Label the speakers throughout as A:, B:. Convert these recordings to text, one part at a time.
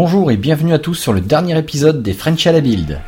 A: Bonjour et bienvenue à tous sur le dernier épisode des French à la Build.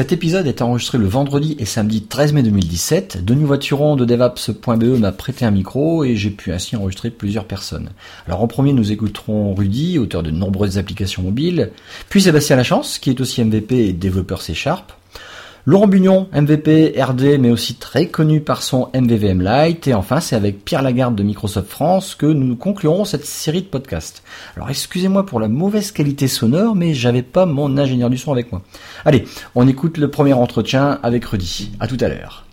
A: Cet épisode est enregistré le vendredi et samedi 13 mai 2017. Denis Voituron de devaps.be m'a prêté un micro et j'ai pu ainsi enregistrer plusieurs personnes. Alors en premier, nous écouterons Rudy, auteur de nombreuses applications mobiles, puis Sébastien Lachance, qui est aussi MVP et développeur C Sharp, Laurent Bugnon, MVP, RD, mais aussi très connu par son MVVM Lite. Et enfin, c'est avec Pierre Lagarde de Microsoft France que nous conclurons cette série de podcasts. Alors, excusez-moi pour la mauvaise qualité sonore, mais j'avais pas mon ingénieur du son avec moi. Allez, on écoute le premier entretien avec Rudy. À tout à l'heure.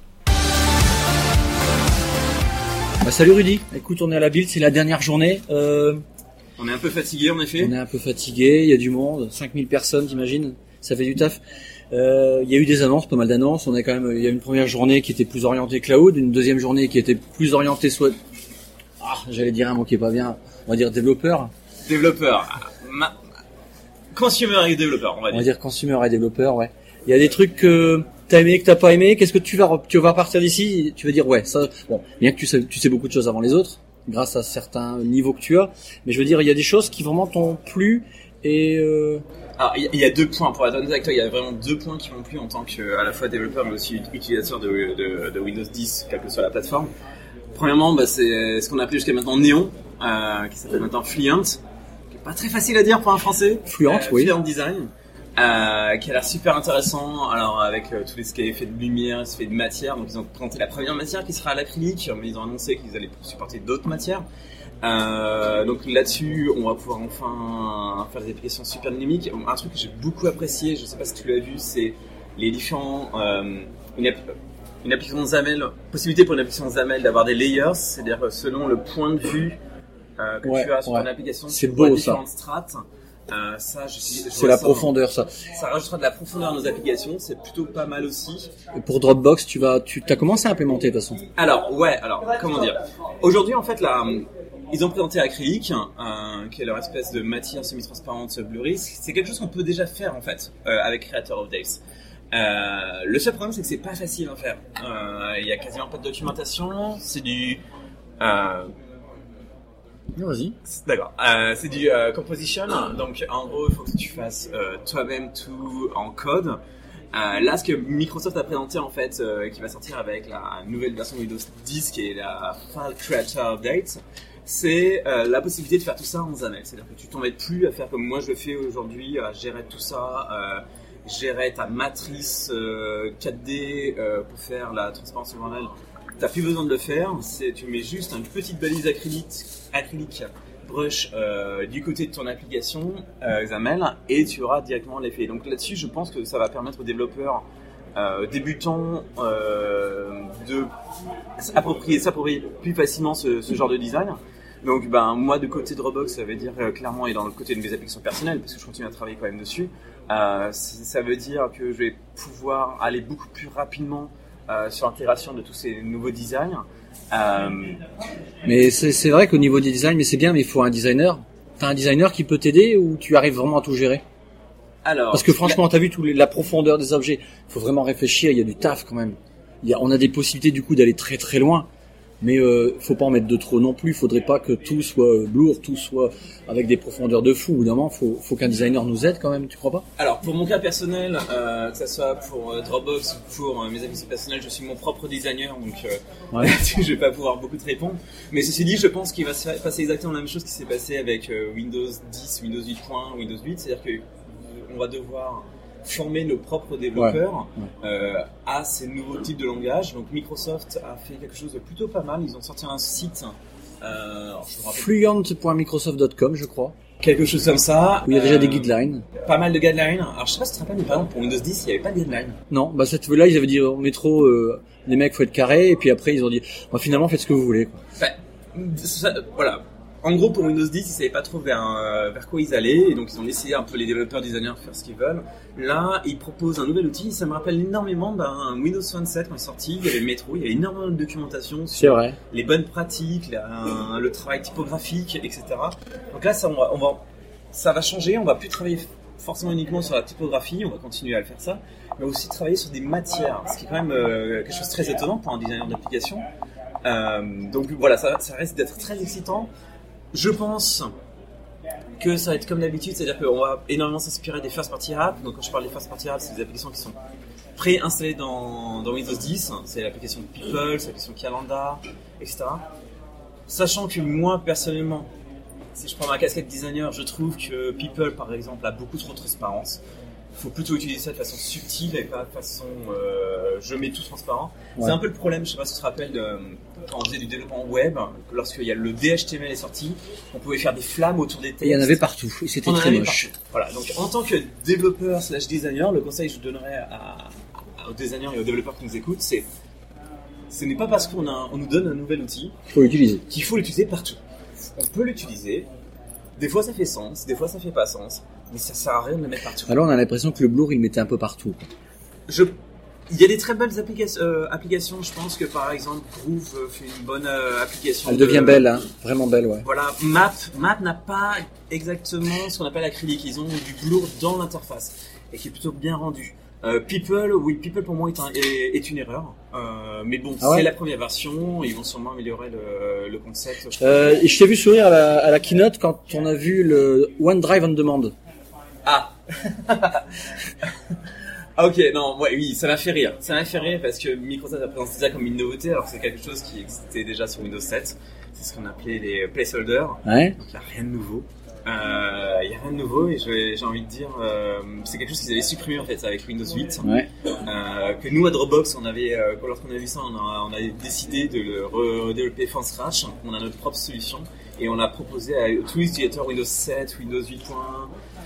B: Bah, salut Rudy. Écoute, on est à la build, c'est la dernière journée. Euh,
C: On est un peu fatigué en effet.
B: on est un peu fatigué, il y a du monde, 5000 personnes, t'imagines? Ça fait du taf. Euh, Il y a eu des annonces, pas mal d'annonces. On a quand même, il y a une première journée qui était plus orientée cloud, une deuxième journée qui était plus orientée soit, ah, j'allais dire un mot qui est pas bien, on va dire développeur,
C: Développeur. Ma- Consumer et développeur, on va
B: on va
C: dire.
B: dire consumer et développeur, ouais. Il y a des trucs que t'as aimé, que t'as pas aimé. Qu'est-ce que tu vas, tu vas partir d'ici? Tu vas dire ouais, ça, bon, bien que tu sais, tu sais beaucoup de choses avant les autres, grâce à certains niveaux que tu as, mais je veux dire, il y a des choses qui vraiment t'ont plu et euh,
C: Alors, il y, a- il y a deux points, pour être honnête avec toi, il y a vraiment deux points qui m'ont plu en tant que, à la fois développeur mais aussi utilisateur de, de- de Windows 10, quelle que soit la plateforme. Premièrement, bah, c'est ce qu'on a appelé jusqu'à maintenant Neon, euh, qui s'appelle maintenant Fluent, qui est pas très facile à dire pour un français.
B: Fluent,
C: Euh,
B: oui.
C: Fluent Design. Euh, qui a l'air super intéressant. Alors avec euh, tous les ce qui est de lumière, est de matière, donc ils ont présenté la première matière qui sera à l'acrylique, mais ils ont annoncé qu'ils allaient supporter d'autres matières. Euh, donc là-dessus, on va pouvoir enfin faire des applications super dynamiques. Un truc que j'ai beaucoup apprécié, je sais pas si tu l'as vu, c'est les différents euh, une, app- une application Zamel, possibilité pour une application Zamel d'avoir des layers, c'est-à-dire selon le point de vue euh, que
B: Ouais,
C: tu as sur
B: ouais.
C: ton application,
B: C'est beau, ça.
C: différentes strates. Euh, ça, je
B: c'est la
C: ça-
B: profondeur ça.
C: Ça rajoutera de la profondeur à nos applications, c'est plutôt pas mal aussi.
B: Et pour Dropbox, tu vas, tu as commencé à implémenter de toute façon.
C: Alors, ouais, alors, comment dire? Aujourd'hui, en fait, là, ils ont présenté Acrylic, euh, qui est leur espèce de matière semi-transparente blurry. C'est quelque chose qu'on peut déjà faire, en fait, euh, avec Creator of Days. Euh, le seul problème, c'est que c'est pas facile à faire. Euh, Il y a quasiment pas de documentation, c'est du... Euh,
B: Vas-y.
C: D'accord. C'est du composition. Donc, en gros, il faut que tu fasses toi-même tout en code. Euh, là, ce que Microsoft a présenté en fait, euh, qui va sortir avec la nouvelle version Windows 10, qui est la File Creator Update, c'est euh, la possibilité de faire tout ça en XAML. C'est-à-dire que tu t'embêtes plus à faire comme moi je le fais aujourd'hui, à gérer tout ça, euh, gérer ta matrice euh, 4D euh, pour faire la transparence secondaire. T'as plus besoin de le faire, c'est tu mets juste une petite balise acrylique, acrylique brush euh, du côté de ton application XAML et tu auras directement l'effet. Donc là-dessus, je pense que ça va permettre aux développeurs euh, débutants euh, de s'approprier, plus facilement ce genre de design. Donc ben moi de côté Dropbox, ça veut dire euh, clairement et dans le côté de mes applications personnelles parce que je continue à travailler quand même dessus. Euh, ça veut dire que je vais pouvoir aller beaucoup plus rapidement euh, sur l'intégration de tous ces nouveaux designs.
B: Mais c'est vrai qu'au niveau des designs, mais c'est bien, mais il faut un designer. T'as un designer qui peut t'aider ou tu arrives vraiment à tout gérer?
C: Alors,
B: Parce que franchement, t'as vu tout les- la profondeur des objets. faut vraiment réfléchir. Il y a du taf quand même. Il y a, on a des possibilités du coup d'aller très très loin. Mais euh, faut pas en mettre de trop non plus. Faudrait pas que tout soit euh, lourd, tout soit avec des profondeurs de fou. Moment, faut, faut qu'un designer nous aide quand même. Tu crois pas?
C: Alors, pour mon cas personnel, euh, que ce soit pour euh, Dropbox ou pour mes applications personnelles, je suis mon propre designer, donc
B: Ouais.
C: je vais pas pouvoir beaucoup te répondre. Mais ceci dit, je pense qu'il va se passer exactement la même chose qui s'est passé avec Windows 10, Windows 8. Windows 8, c'est-à-dire que on va devoir former nos propres développeurs euh, à ces nouveaux types de langages. Donc Microsoft a fait quelque chose de plutôt pas mal. Ils ont sorti un site. Euh,
B: Fluent.microsoft.com, je crois.
C: quelque chose comme ça.
B: Où il y a déjà
C: Euh,
B: des guidelines.
C: Pas mal de guidelines. Alors je sais pas si tu te rappelles, mais par exemple pour Windows 10, il n'y avait pas de guidelines.
B: Non, bah cette là ils avaient dit au métro, euh, les mecs faut être carré, et puis après ils ont dit, bah, finalement faites ce que vous voulez.
C: Ça- voilà. En gros, pour Windows 10, ils savaient pas trop vers, euh, vers quoi ils allaient, et donc ils ont laissé un peu les développeurs designers faire ce qu'ils veulent. Là, ils proposent un nouvel outil, ça me rappelle énormément ben, Windows Phone 7 quand il est sorti, il y avait Metro, il y avait énormément de documentation sur
A: vrai.
C: les bonnes pratiques, la- le travail typographique, etc. Donc là, ça, on va, on va- ça va changer, on va plus travailler forcément uniquement sur la typographie, on va continuer à le faire ça, mais aussi travailler sur des matières, ce qui est quand même euh, quelque chose de très étonnant pour un designer d'application. Euh, donc voilà, ça, ça risque d'être très excitant. Je pense que ça va être comme d'habitude, c'est-à-dire qu'on va énormément s'inspirer des first party apps. Donc quand je parle des first party apps, c'est des applications qui sont pré-installées dans, dans Windows 10. C'est l'application People, c'est l'application Calendar, etc. Sachant que moi, personnellement, si je prends ma casquette designer, je trouve que People, par exemple, a beaucoup trop de transparence. Il faut plutôt utiliser ça de façon subtile et pas de façon euh, je mets tout transparent.
A: Ouais.
C: C'est un peu le problème, je sais pas si tu te rappelles, de, quand on faisait du développement web, lorsqu'il y a le DHTML est sorti, on pouvait faire des flammes autour des textes.
A: Et il y en avait partout. Et c'était très moche.
C: partout. Voilà, donc en tant que développeur slash designer, le conseil que je donnerais à, à- aux designers et aux développeurs qui nous écoutent, c'est ce n'est pas parce qu'on a- on nous donne un nouvel outil
A: Faut l'utiliser.
C: qu'il faut l'utiliser partout. On peut l'utiliser, des fois ça fait sens, des fois ça fait pas sens, mais ça sert à rien de le mettre partout.
A: Alors on a l'impression que le Blur il mettait un peu partout.
C: Je... Il y a des très belles applications, euh, applications, je pense que par exemple Groove euh, fait une bonne euh, application.
A: Elle
C: de-
A: devient belle, hein. Vraiment belle, ouais.
C: Voilà, Map, Map n'a pas exactement ce qu'on appelle acrylique. Ils ont du blur dans l'interface et qui est plutôt bien rendu. Euh, People, oui, People pour moi est, un- est- est une erreur. Euh, mais bon,
A: Ah ouais
C: c'est la première version. Ils vont sûrement améliorer le, le concept.
A: Je t'ai vu sourire à la, à la keynote quand on a vu le OneDrive on Demand.
C: Ah. Ah, ok, non, ouais, oui, ça m'a fait rire. Ça m'a fait rire parce que Microsoft a présenté ça comme une nouveauté alors que c'est quelque chose qui existait déjà sur Windows 7. C'est ce qu'on appelait les placeholders.
A: Ouais.
C: Donc il n'y a rien de nouveau. Euh, Il n'y a rien de nouveau et j'ai envie de dire, euh, c'est quelque chose qu'ils avaient supprimé en fait avec Windows 8.
A: Ouais.
C: Euh, que nous à Dropbox, on avait, euh, lorsqu'on a vu ça, on a, on a décidé de le redévelopper from scratch. On a notre propre solution et on a proposé à tous les utilisateurs Windows 7, Windows 8.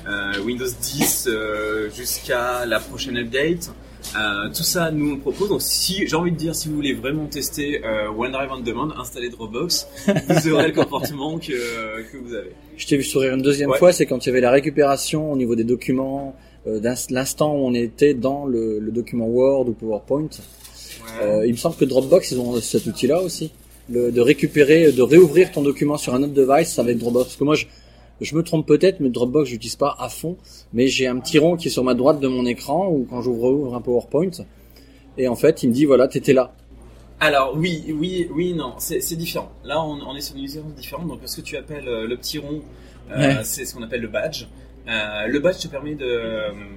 C: Euh, Windows 10 euh, jusqu'à la prochaine update. Euh, tout ça, nous on le propose. Donc, si j'ai envie de dire, si vous voulez vraiment tester euh, OneDrive on Demand, installez Dropbox, vous aurez le comportement que, que vous avez.
A: Je t'ai vu sourire une deuxième
C: Ouais.
A: fois, c'est quand il y avait la récupération au niveau des documents, euh, l'instant où on était dans le, le document Word ou PowerPoint. Euh, il me semble que Dropbox, ils ont cet outil-là aussi. Le, de récupérer, de réouvrir ton document sur un autre device avec Dropbox. Parce que moi, je, je me trompe peut-être, mais Dropbox, je l'utilise pas à fond. Mais j'ai un petit rond qui est sur ma droite de mon écran ou quand j'ouvre ouvre un PowerPoint. Et en fait, il me dit, voilà, t'étais là.
C: Alors oui, oui, oui, non, c'est différent. Là, on, on est sur une utilisation différente. Donc, ce que tu appelles euh, le petit rond, euh,
A: Ouais.
C: c'est ce qu'on appelle le badge. Euh, le badge te permet de,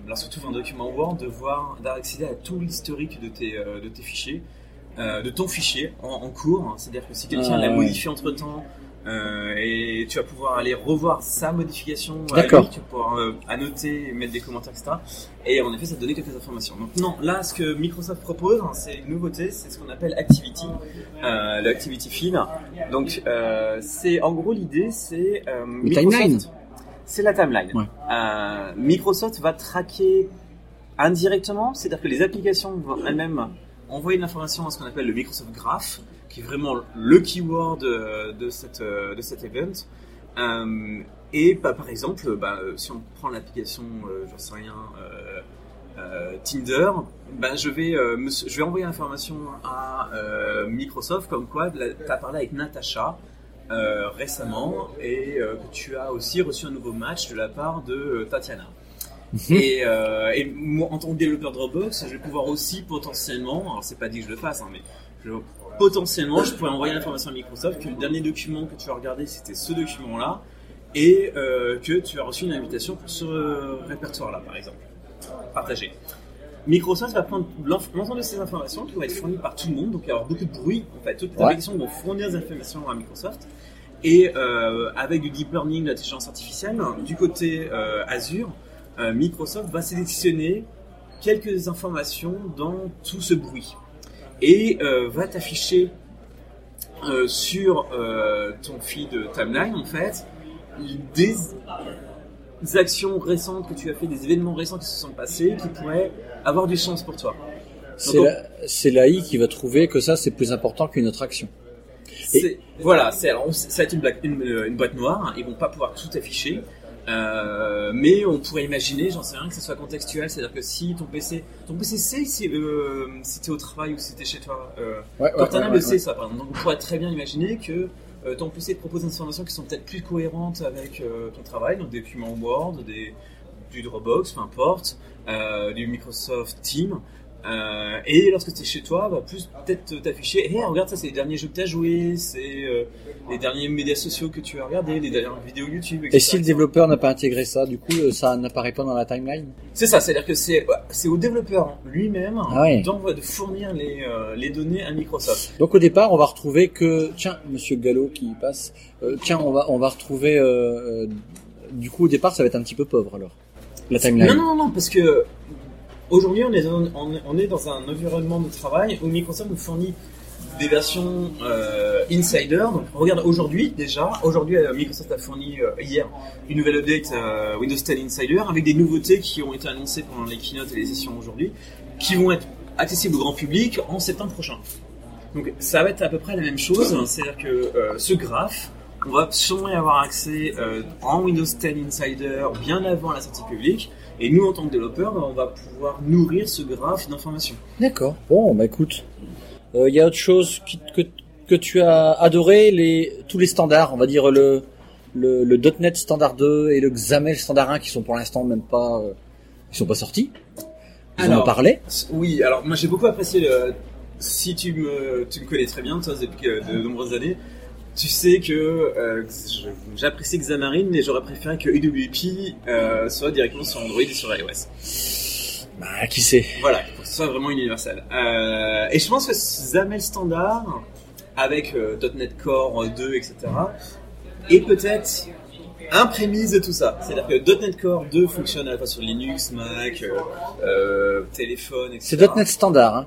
C: lorsque tu ouvres un document Word, de voir, d'accéder à tout l'historique de tes, de tes fichiers, euh, de ton fichier en, en cours. C'est-à-dire que si quelqu'un
A: Ah,
C: l'a modifié entre temps, euh, et tu vas pouvoir aller revoir sa modification, à
A: D'accord.
C: lui, tu vas pouvoir euh, annoter, mettre des commentaires, etc. Et en effet, ça te donner quelques informations. Donc non, là, ce que Microsoft propose, hein, c'est une nouveauté, c'est ce qu'on appelle Activity, euh, l'Activity Feed. Donc, euh, c'est en gros l'idée, c'est euh,
A: Le
C: Microsoft-
A: timeline.
C: C'est la timeline.
A: Ouais.
C: Euh, Microsoft va traquer indirectement, c'est-à-dire que les applications vont elles-mêmes envoyer de l'information à ce qu'on appelle le Microsoft Graph, qui est vraiment le keyword de, cette euh, de cet event. Euh, et bah, par exemple, bah, euh, si on prend l'application, euh, j'en sais rien, euh, Tinder, bah, je vais me- je vais envoyer l'information à Microsoft comme quoi tu as parlé avec Natacha récemment et que tu as aussi reçu un nouveau match de la part de Tatiana. Et, euh, et moi, en tant que développeur Dropbox, je vais pouvoir aussi potentiellement, alors c'est pas dit que je le fasse, hein, mais je- potentiellement, je pourrais envoyer l'information à Microsoft que le dernier document que tu as regardé, c'était ce document-là, et euh, que tu as reçu une invitation pour ce répertoire-là, par exemple, partagé. Microsoft va prendre l'ensemble de ces informations qui vont être fournies par tout le monde, donc il va y avoir beaucoup de bruit, en fait, toutes les
A: Ouais.
C: applications vont fournir des informations à Microsoft, et euh, avec du deep learning, de l'intelligence artificielle, du côté euh, Azure, euh, Microsoft va sélectionner quelques informations dans tout ce bruit et euh, va t'afficher euh, sur euh, ton feed timeline en fait des actions récentes que tu as fait, des événements récents qui se sont passés qui pourraient avoir du sens pour toi.
A: C'est la- l'AI qui va trouver que ça, c'est plus important qu'une autre action.
C: C'est- Voilà, alors, ça va être une, blague- une, une boîte noire, ils vont pas pouvoir tout afficher, euh, mais on pourrait imaginer, j'en sais rien, que ce soit contextuel, c'est-à-dire que si ton PC, ton PC sait si, euh, si t'es au travail ou si t'es chez toi, euh,
A: Ouais,
C: Cortana le sait ça par exemple, donc on pourrait très bien imaginer que euh, ton PC te propose des informations qui sont peut-être plus cohérentes avec euh, ton travail, donc des documents Word, des, du Dropbox, peu importe, du Microsoft Teams, euh, et lorsque tu es chez toi, va plus peut-être t'afficher, hey, regarde, ça c'est les derniers jeux que tu as joués, c'est euh, les derniers médias sociaux que tu as regardés, les dernières vidéos YouTube, etc.
B: Et si le développeur n'a pas intégré ça, du coup, euh, ça n'apparaît pas dans la timeline?
C: C'est ça, c'est-à-dire que c'est c'est au développeur lui-même
B: Ah ouais.
C: de fournir les, euh, les données à Microsoft.
B: Donc au départ, on va retrouver que tiens, Monsieur Gallo qui passe. tiens, on va on va retrouver. du coup, au départ, ça va être un petit peu pauvre alors. La timeline.
C: Non, non, non, non, parce que aujourd'hui on est, dans, un environnement de travail où Microsoft nous fournit des versions euh, insider. Donc regarde aujourd'hui déjà, aujourd'hui euh, Microsoft a fourni euh, hier une nouvelle update euh, Windows 10 Insider avec des nouveautés qui ont été annoncées pendant les keynotes et les sessions aujourd'hui, qui vont être accessibles au grand public en septembre prochain. Donc ça va être à peu près la même chose, c'est-à-dire que euh, ce graphe, on va sûrement y avoir accès en Windows 10 Insider bien avant la sortie publique, et nous en tant que développeurs, ben, on va pouvoir nourrir ce graphe d'informations.
B: D'accord. Bon, bah écoute, il y a autre chose qui, que que tu as adoré les tous les standards, on va dire le le, le .NET standard 2 et le XAML standard 1 qui sont pour l'instant même pas euh, ils sont pas sortis. Ils en
C: Alors,
B: parlé.
C: Oui, alors moi j'ai beaucoup apprécié le... Si tu me, tu me connais très bien, toi, depuis que- de nombreuses années, tu sais que euh, j'apprécie Xamarin, mais j'aurais préféré que UWP euh, soit directement sur Android et sur iOS.
B: Bah qui sait.
C: Voilà, pour que ce soit vraiment universel. Euh, et je pense que XAML standard, avec .NET Core 2, etc., est peut-être un prémisse de tout ça. C'est-à-dire que .NET Core 2 fonctionne à la fois sur Linux, Mac, euh, euh, téléphone, etc.
B: C'est .NET standard. Hein.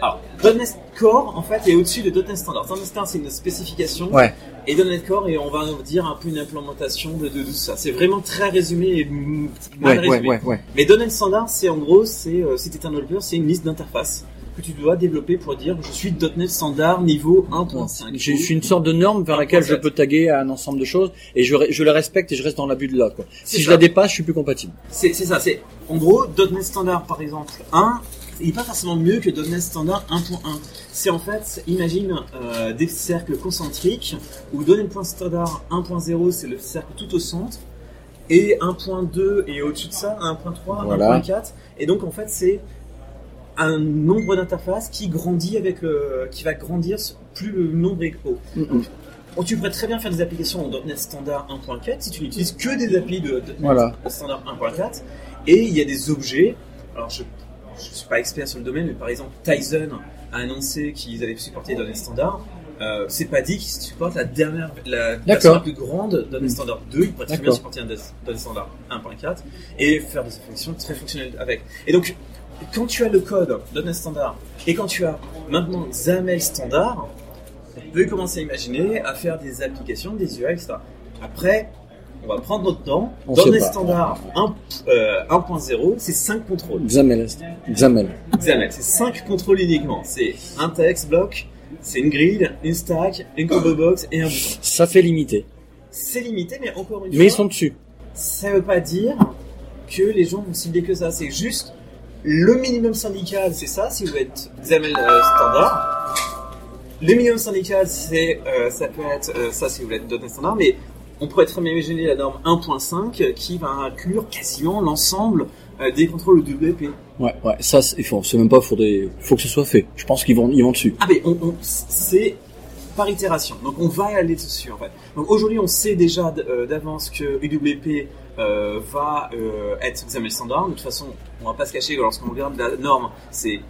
C: Alors, .NET Core, en fait, est au-dessus de .NET Standard. .NET Standard, c'est une spécification.
B: Ouais.
C: Et .NET Core, et on va dire un peu une implémentation de, de, de tout ça. C'est vraiment très résumé et m- mal
B: Ouais, ouais,
C: résumé.
B: ouais, ouais.
C: Mais .NET Standard, c'est en gros, c'est euh, si t'es un développeur, c'est une liste d'interfaces que tu dois développer pour dire je suis .NET Standard niveau 1.5.
B: Je suis une sorte de norme vers laquelle je peux taguer un ensemble de choses et je, je les respecte et je reste dans l'abus de. Quoi.
C: C'est
B: Si je la dépasse, je suis plus compatible.
C: C'est c'est ça, c'est en gros .NET Standard par exemple 1, il n'est pas forcément mieux que .NET Standard 1.1. C'est en fait, imagine euh, des cercles concentriques où .NET Standard 1.0 c'est le cercle tout au centre et 1.2 et au-dessus de ça 1.3,
B: Voilà.
C: 1.4 et donc en fait c'est un nombre d'interfaces qui grandit avec le, qui va grandir plus le nombre est haut. Oh, tu pourrais très bien faire des applications en .NET Standard 1.4 si tu n'utilises que des applis de .NET
B: Voilà.
C: Standard 1.4 et il y a des objets. Alors je je suis pas expert sur le domaine, mais par exemple Tizen a annoncé qu'ils allaient supporter .NET Standard. Euh, c'est pas dit qu'ils supportent la dernière, la version la plus grande de .NET Standard 2. Ils pourraient très bien supporter un .NET Standard 1.4 et faire des applications très fonctionnelles avec. Et donc quand tu as le code .NET Standard et quand tu as maintenant XAML Standard, on peut commencer à imaginer à faire des applications, des UI, etc. Après, on va prendre notre temps.
B: On
C: Dans les
B: pas.
C: standards 1, euh, 1.0, c'est 5 contrôles.
B: XAML. XAML.
C: XAML, c'est 5 contrôles uniquement. C'est un text bloc, c'est une grille, une stack, une combo box et un bouton.
B: Ça fait limiter.
C: C'est limité, mais encore une
B: Mais ils
C: fois,
B: sont dessus.
C: ça veut pas dire que les gens vont cibler que ça. C'est juste le minimum syndical, c'est ça, si vous êtes XAML euh, standard. Le minimum syndical, c'est euh, ça peut être euh, ça si vous êtes .NET standard, mais on pourrait très bien imaginer la norme 1.5 qui va inclure quasiment l'ensemble euh, des contrôles WP.
B: Ouais, ouais. Ça, c'est- il faut, c'est même pas, faudrait, faut que ce soit fait. Je pense qu'ils vont, ils vont dessus.
C: Ah mais on, on- c'est par itération. Donc on va aller dessus en fait. Donc aujourd'hui on sait déjà euh, d'avance que UWP euh, va euh, être XAML standard. De toute façon, on va pas se cacher que lorsqu'on regarde la norme, c'est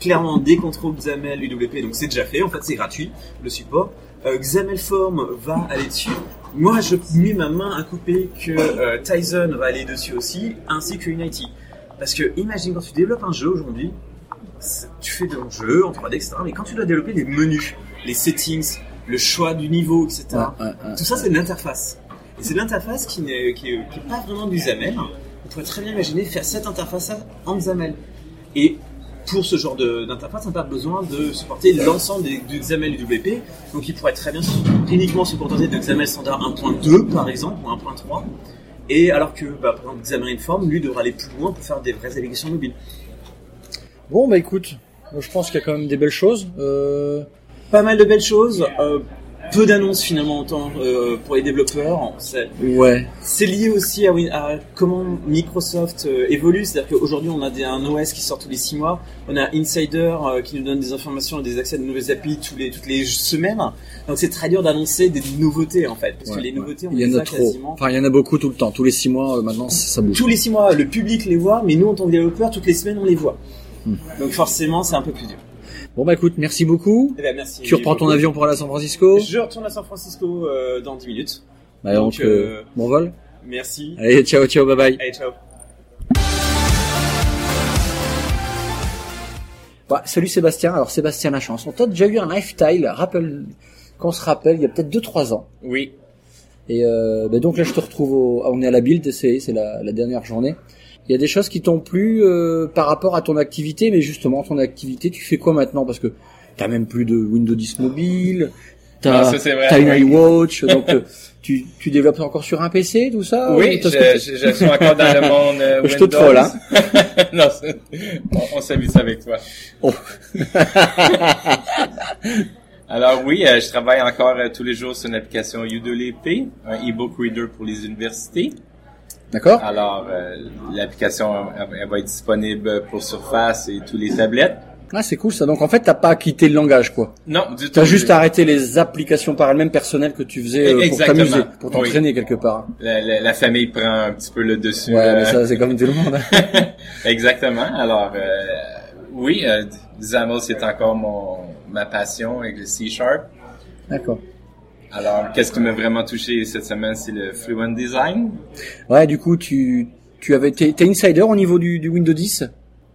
C: clairement des contrôles XAML UWP, donc c'est déjà fait. En fait, c'est gratuit le support. Euh, XAML Form va aller dessus. Moi, je mets ma main à couper que euh, Tizen va aller dessus aussi, ainsi que Unity. Parce que imagine quand tu développes un jeu aujourd'hui, tu fais ton jeu en 3D, etc. Mais quand tu dois développer les menus, les settings, le choix du niveau, etc.
B: Ouais, ouais, ouais.
C: Tout ça, c'est de l'interface. Et c'est de l'interface qui n'est qui est, qui est pas vraiment du XAML. On pourrait très bien imaginer faire cette interface en XAML. Et pour ce genre d'interface, n'a pas besoin de supporter l'ensemble du XML et du WP. Donc il pourrait très bien uniquement se contenter de XML standard 1.2 par exemple ou 1.3. Et alors que bah, par exemple Xamarin Form, lui, devra aller plus loin pour faire des vraies applications mobiles.
B: Bon, bah écoute, je pense qu'il y a quand même des belles choses. Euh,
C: Pas mal de belles choses. euh, peu d'annonces finalement autant euh, pour les développeurs. C'est-
B: ouais.
C: C'est lié aussi à, à comment Microsoft euh, évolue, c'est-à-dire qu'aujourd'hui on a des, un OS qui sort tous les 6 mois, on a Insider euh, qui nous donne des informations et des accès à de nouvelles API tous les, toutes les semaines, donc c'est très dur d'annoncer des nouveautés en fait, parce
B: Ouais,
C: que les
B: ouais.
C: nouveautés on
B: Il y en
C: les
B: a
C: a
B: trop.
C: quasiment
B: Enfin, il y en a beaucoup tout le temps. Tous les six mois, euh, maintenant, ça, ça bouge.
C: tous les 6 mois, le public les voit, mais nous en tant que développeurs, toutes les semaines on les voit.
B: Hmm.
C: Donc forcément c'est un peu plus dur.
B: Bon, bah écoute, merci beaucoup.
C: Eh ben, merci.
B: Tu reprends ton avion pour aller à San Francisco.
C: Je retourne à San Francisco euh, dans 10 minutes.
B: Bah, donc,
C: Donc,
B: euh, bon vol.
C: Merci.
B: Allez, ciao, ciao, bye bye.
C: Allez, ciao.
B: Bah, salut Sébastien. Alors, Sébastien Lachance. On t'a déjà eu un lifestyle, rappelle, qu'on se rappelle, il y a peut-être 2-3 ans.
D: Oui.
B: Et euh, bah, donc là, je te retrouve au... on est à la build, c'est c'est la, la dernière journée. Il y a des choses qui t'ont plu euh, par rapport à ton activité, mais justement, ton activité, tu fais quoi maintenant? Parce que t'as même plus de Windows 10 mobile, t'as t'as une iWatch, donc euh, tu, tu développes encore sur un PC, tout ça
D: Oui,
B: ou
D: je, suis encore dans le monde euh,
B: Je te
D: Windows.
B: troll, hein.
D: non, on, on s'amuse avec toi.
B: Oh.
D: Alors oui, euh, je travaille encore euh, tous les jours sur une application un e-book reader pour les universités.
B: D'accord?
D: Alors euh, l'application elle, va être disponible pour Surface et tous les tablettes.
B: Ah, c'est cool ça. Donc en fait, t'as pas quitté le langage, quoi.
D: Non, du tout.
B: T'as juste arrêté les applications par elles-mêmes personnelles que tu faisais euh, pour t'amuser, pour t'entraîner quelque part.
D: La, la- la famille prend un petit peu le dessus.
B: Ouais,
D: euh,
B: mais ça, c'est comme tout le monde.
D: Exactement. Alors, oui, XAML, c'est encore mon, ma passion avec le C-Sharp.
B: D'accord.
D: Alors, qu'est-ce qui m'a vraiment touché cette semaine, c'est le Fluent Design.
B: Ouais, du coup, tu, tu avais, t'es, t'es insider au niveau du, du Windows 10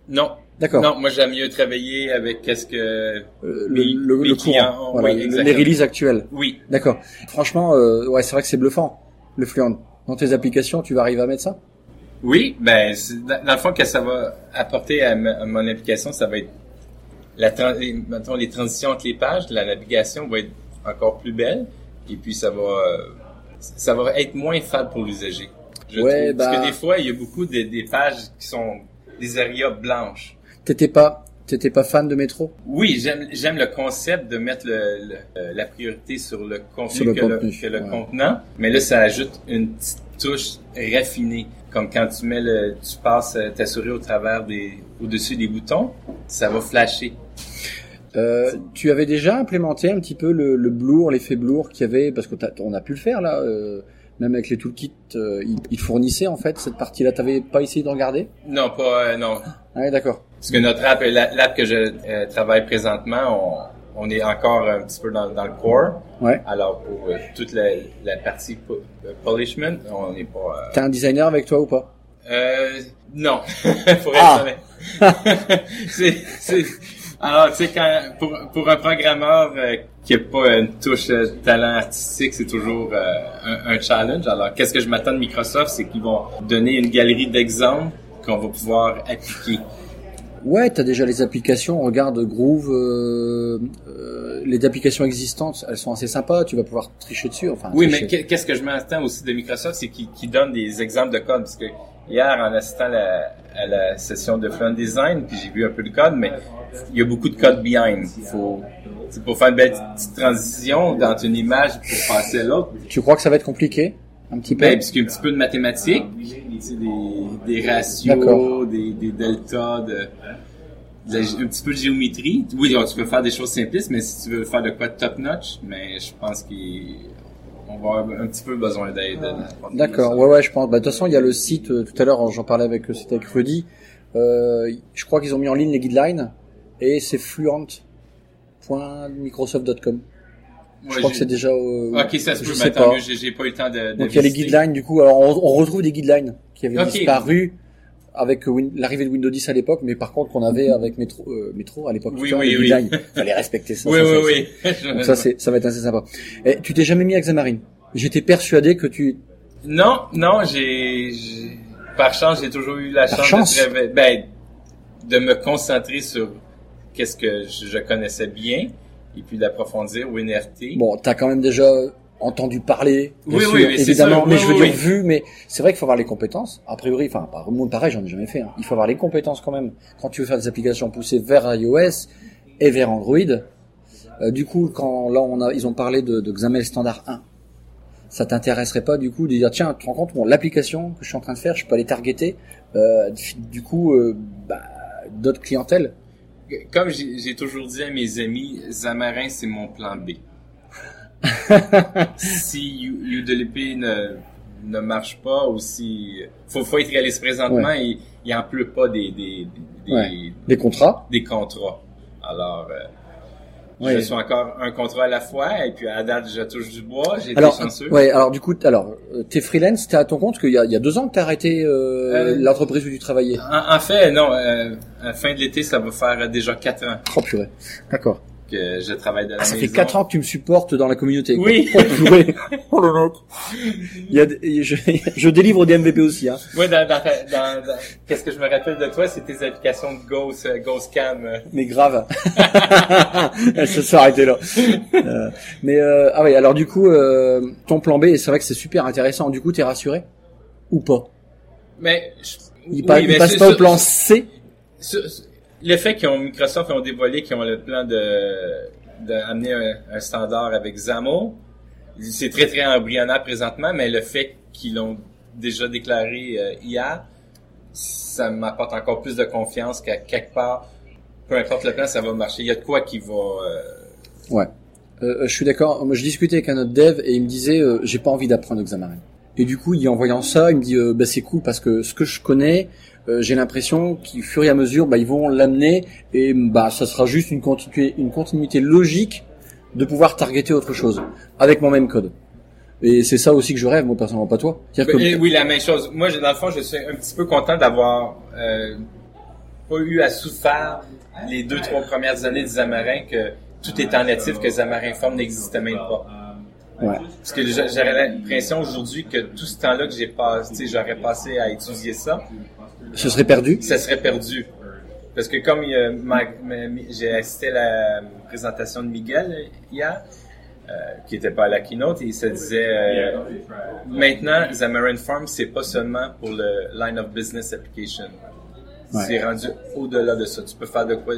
D: Non.
B: D'accord.
D: Non, moi j'aime mieux travailler avec qu'est-ce que...
B: Euh, le,
D: Mes-
B: le,
D: mes
B: le
D: clients,
B: courant. Voilà, les releases actuelles.
D: Oui.
B: D'accord. Franchement, euh, ouais, c'est vrai que c'est bluffant, le Fluent. Dans tes applications, tu vas arriver à mettre ça?
D: Oui, ben, dans, le fond, qu'est-ce que ça va apporter à, ma- à mon application, ça va être... La, les, mettons, les transitions entre les pages, la navigation va être encore plus belle. Et puis, ça va... euh, ça va être moins fade pour l'usager.
B: Ouais.
D: Parce
B: bah-
D: que des fois, il y a beaucoup de, des pages qui sont des areas blanches.
B: T'étais pas, t'étais pas fan de métro?
D: Oui, j'aime j'aime le concept de mettre le, le- euh, la priorité sur le contenu
B: Sur le
D: que,
B: contenu,
D: le, que le
B: ouais.
D: contenant, mais là ça ajoute une petite touche raffinée, comme quand tu mets le, tu passes euh, ta souris au travers des, au-dessus des boutons, ça va flasher.
B: Euh, tu avais déjà implémenté un petit peu le, le blur, l'effet blur qu'il y avait, parce que t'as- on a pu le faire là, euh, même avec les toolkits, euh, ils, ils fournissaient en fait cette partie-là. T'avais pas essayé de regarder
D: Non, pas euh, non,
B: Ah ouais, d'accord.
D: parce que notre app, la- l'app que je euh, travaille présentement, on, on est encore un petit peu dans, dans le core.
B: Ouais.
D: Alors pour toute la, la partie po- polishment, on n'est pas.
B: T'as un designer avec toi ou pas?
D: Euh, non, pour
B: Ah.
D: c'est, alors, tu sais, quand, pour, pour un programmeur euh, qui n'a pas une touche euh, talent artistique, c'est toujours euh, un, un challenge. Alors, qu'est-ce que je m'attends de Microsoft, c'est qu'ils vont donner une galerie d'exemples qu'on va pouvoir appliquer.
B: Ouais, t'as déjà les applications. Regarde Groove, euh, euh, les applications existantes, elles sont assez sympas. Tu vas pouvoir tricher dessus. Enfin,
D: Oui,
B: tricher.
D: mais qu'est- qu'est-ce que je m'attends aussi de Microsoft, c'est qu'ils qu'ils donnent des exemples de code. Parce que hier, en assistant la- à la session de Fluent Design, puis j'ai vu un peu de code, mais il y a beaucoup de code behind. Faut, c'est pour faire une belle petite transition dans une image pour passer à l'autre.
B: Tu crois que ça va être compliqué? Un petit peu?
D: Ben, parce qu'il y a un petit peu de mathématiques, des, des ratios, des, des deltas, de, de la- un petit peu de géométrie. Oui, tu peux faire des choses simplistes, mais si tu veux faire de quoi de top-notch, mais je pense qu'on va avoir un petit peu besoin d'aide.
B: D'accord, ouais, ouais, je pense. Bah, de toute façon, il y a le site, euh, tout à l'heure, j'en parlais avec, euh, c'était avec Rudy. Euh, je crois qu'ils ont mis en ligne les guidelines et c'est fluent.microsoft.com. Je crois que c'est déjà. euh,
D: Ok, ça se
B: je
D: peut,
B: sais pas.
D: mieux, j'ai pas eu le temps de, de
B: Donc il y a les guidelines du coup. Alors on, on retrouve des guidelines qui avaient disparu avec Win- l'arrivée de Windows 10 à l'époque, mais par contre qu'on avait avec Metro, euh, Metro à l'époque.
D: Oui,
B: tu vois,
D: oui,
B: les
D: oui.
B: Fallait respecter ça.
D: Oui,
B: ça,
D: oui,
B: ça,
D: oui.
B: Donc ça c'est, ça va être assez sympa. Et tu t'es jamais mis à Xamarin? J'étais persuadé que tu.
D: Non, non, j'ai, j'ai- par chance, j'ai toujours eu la chance,
B: chance?
D: de travailler. Ben, de me concentrer sur qu'est-ce que je, je connaissais bien et puis d'approfondir WinRT.
B: Bon, t'as quand même déjà entendu parler,
D: Oui,
B: sûr,
D: oui, mais
B: évidemment,
D: ça,
B: mais
D: oui,
B: je veux dire vu, mais c'est vrai qu'il faut avoir les compétences. A priori, enfin, pareil, j'en ai jamais fait. hein. Il faut avoir les compétences quand même quand tu veux faire des applications poussées vers iOS et vers Android. Euh, du coup, quand là on a, ils ont parlé de, de XAML standard 1. Ça t'intéresserait pas du coup de dire tiens, tu te rends compte, bon, l'application que je suis en train de faire, je peux aller targeter euh, du coup euh, bah, d'autres clientèles.
D: Comme j'ai toujours dit à mes amis, Xamarin, c'est mon plan B. si UDLP ne, ne marche pas ou si... Faut, faut être réaliste présentement, il, il en pleut pas des, des, des,
B: Ouais.
D: des,
B: Des contrats?
D: des contrats. Alors, euh,
B: Ouais.
D: je suis encore un contrat à la fois et puis à la date, je touche du bois, j'ai été chanceux.
B: ouais, alors du coup, alors, t'es freelance, t'es à ton compte qu'il y a, il y a deux ans que t'as arrêté euh,
D: Euh,
B: l'entreprise où tu travaillais.
D: En, en fait, non, euh, à la fin de l'été, ça va faire déjà quatre ans
B: Oh purée. D'accord.
D: Que je travaille de la
B: Ah, ça
D: maison.
B: fait quatre ans que tu me supportes dans la communauté.
D: Oui.
B: Oh. Oh. Il y a, des- je, je délivre des MVP aussi. Hein.
D: Oui, dans, dans, dans, dans- qu'est-ce que je me rappelle de toi, c'est tes applications de Ghost, euh, Ghost Cam.
B: Mais grave. Elle se soit arrêtée là. Euh, mais euh, ah ouais. Alors du coup, euh, ton plan B, c'est vrai que c'est super intéressant. Du coup, t'es rassuré? Ou pas?
D: Mais je-
B: Il,
D: oui,
B: pa- il
D: mais
B: passe
D: ce-
B: pas au
D: ce-
B: plan C?
D: ce- ce- le fait qu'ils ont Microsoft ont dévoilé qu'ils ont le plan de d'amener un, standard avec XAML, c'est très très embryonnaire présentement, mais le fait qu'ils l'ont déjà déclaré euh, hier, ça m'apporte encore plus de confiance qu'à quelque part, peu importe le plan, ça va marcher. Il y a de quoi qui va. euh,
B: Ouais. Euh, je suis d'accord. Je discutais avec un autre dev et il me disait, euh, j'ai pas envie d'apprendre Xamarin. Et du coup, il en voyant ça, il me dit, euh, bah, c'est cool parce que ce que je connais, euh, j'ai l'impression qu'au fur et à mesure, bah, ils vont l'amener et bah, ça sera juste une continuité, une continuité logique de pouvoir targeter autre chose avec mon même code. Et c'est ça aussi que je rêve, moi personnellement, pas toi. Que-
D: oui, la même chose. Moi, dans le fond, je suis un petit peu content d'avoir euh, pas eu à souffrir les deux, trois premières années de Xamarin que tout est en natif, que Xamarin Form n'existait même pas.
B: Ouais.
D: Parce que j'a- j'aurais l'impression aujourd'hui que tout ce temps-là que j'ai passé, j'aurais passé à étudier ça,
B: ce serait perdu?
D: ça serait perdu. Parce que comme ma- j'ai assisté à la présentation de Miguel euh, hier, euh, qui était pas à la keynote, et il se disait euh, maintenant Xamarin Farm c'est pas seulement pour le line of business application.
B: Ouais.
D: C'est rendu au-delà de ça. Tu peux faire de quoi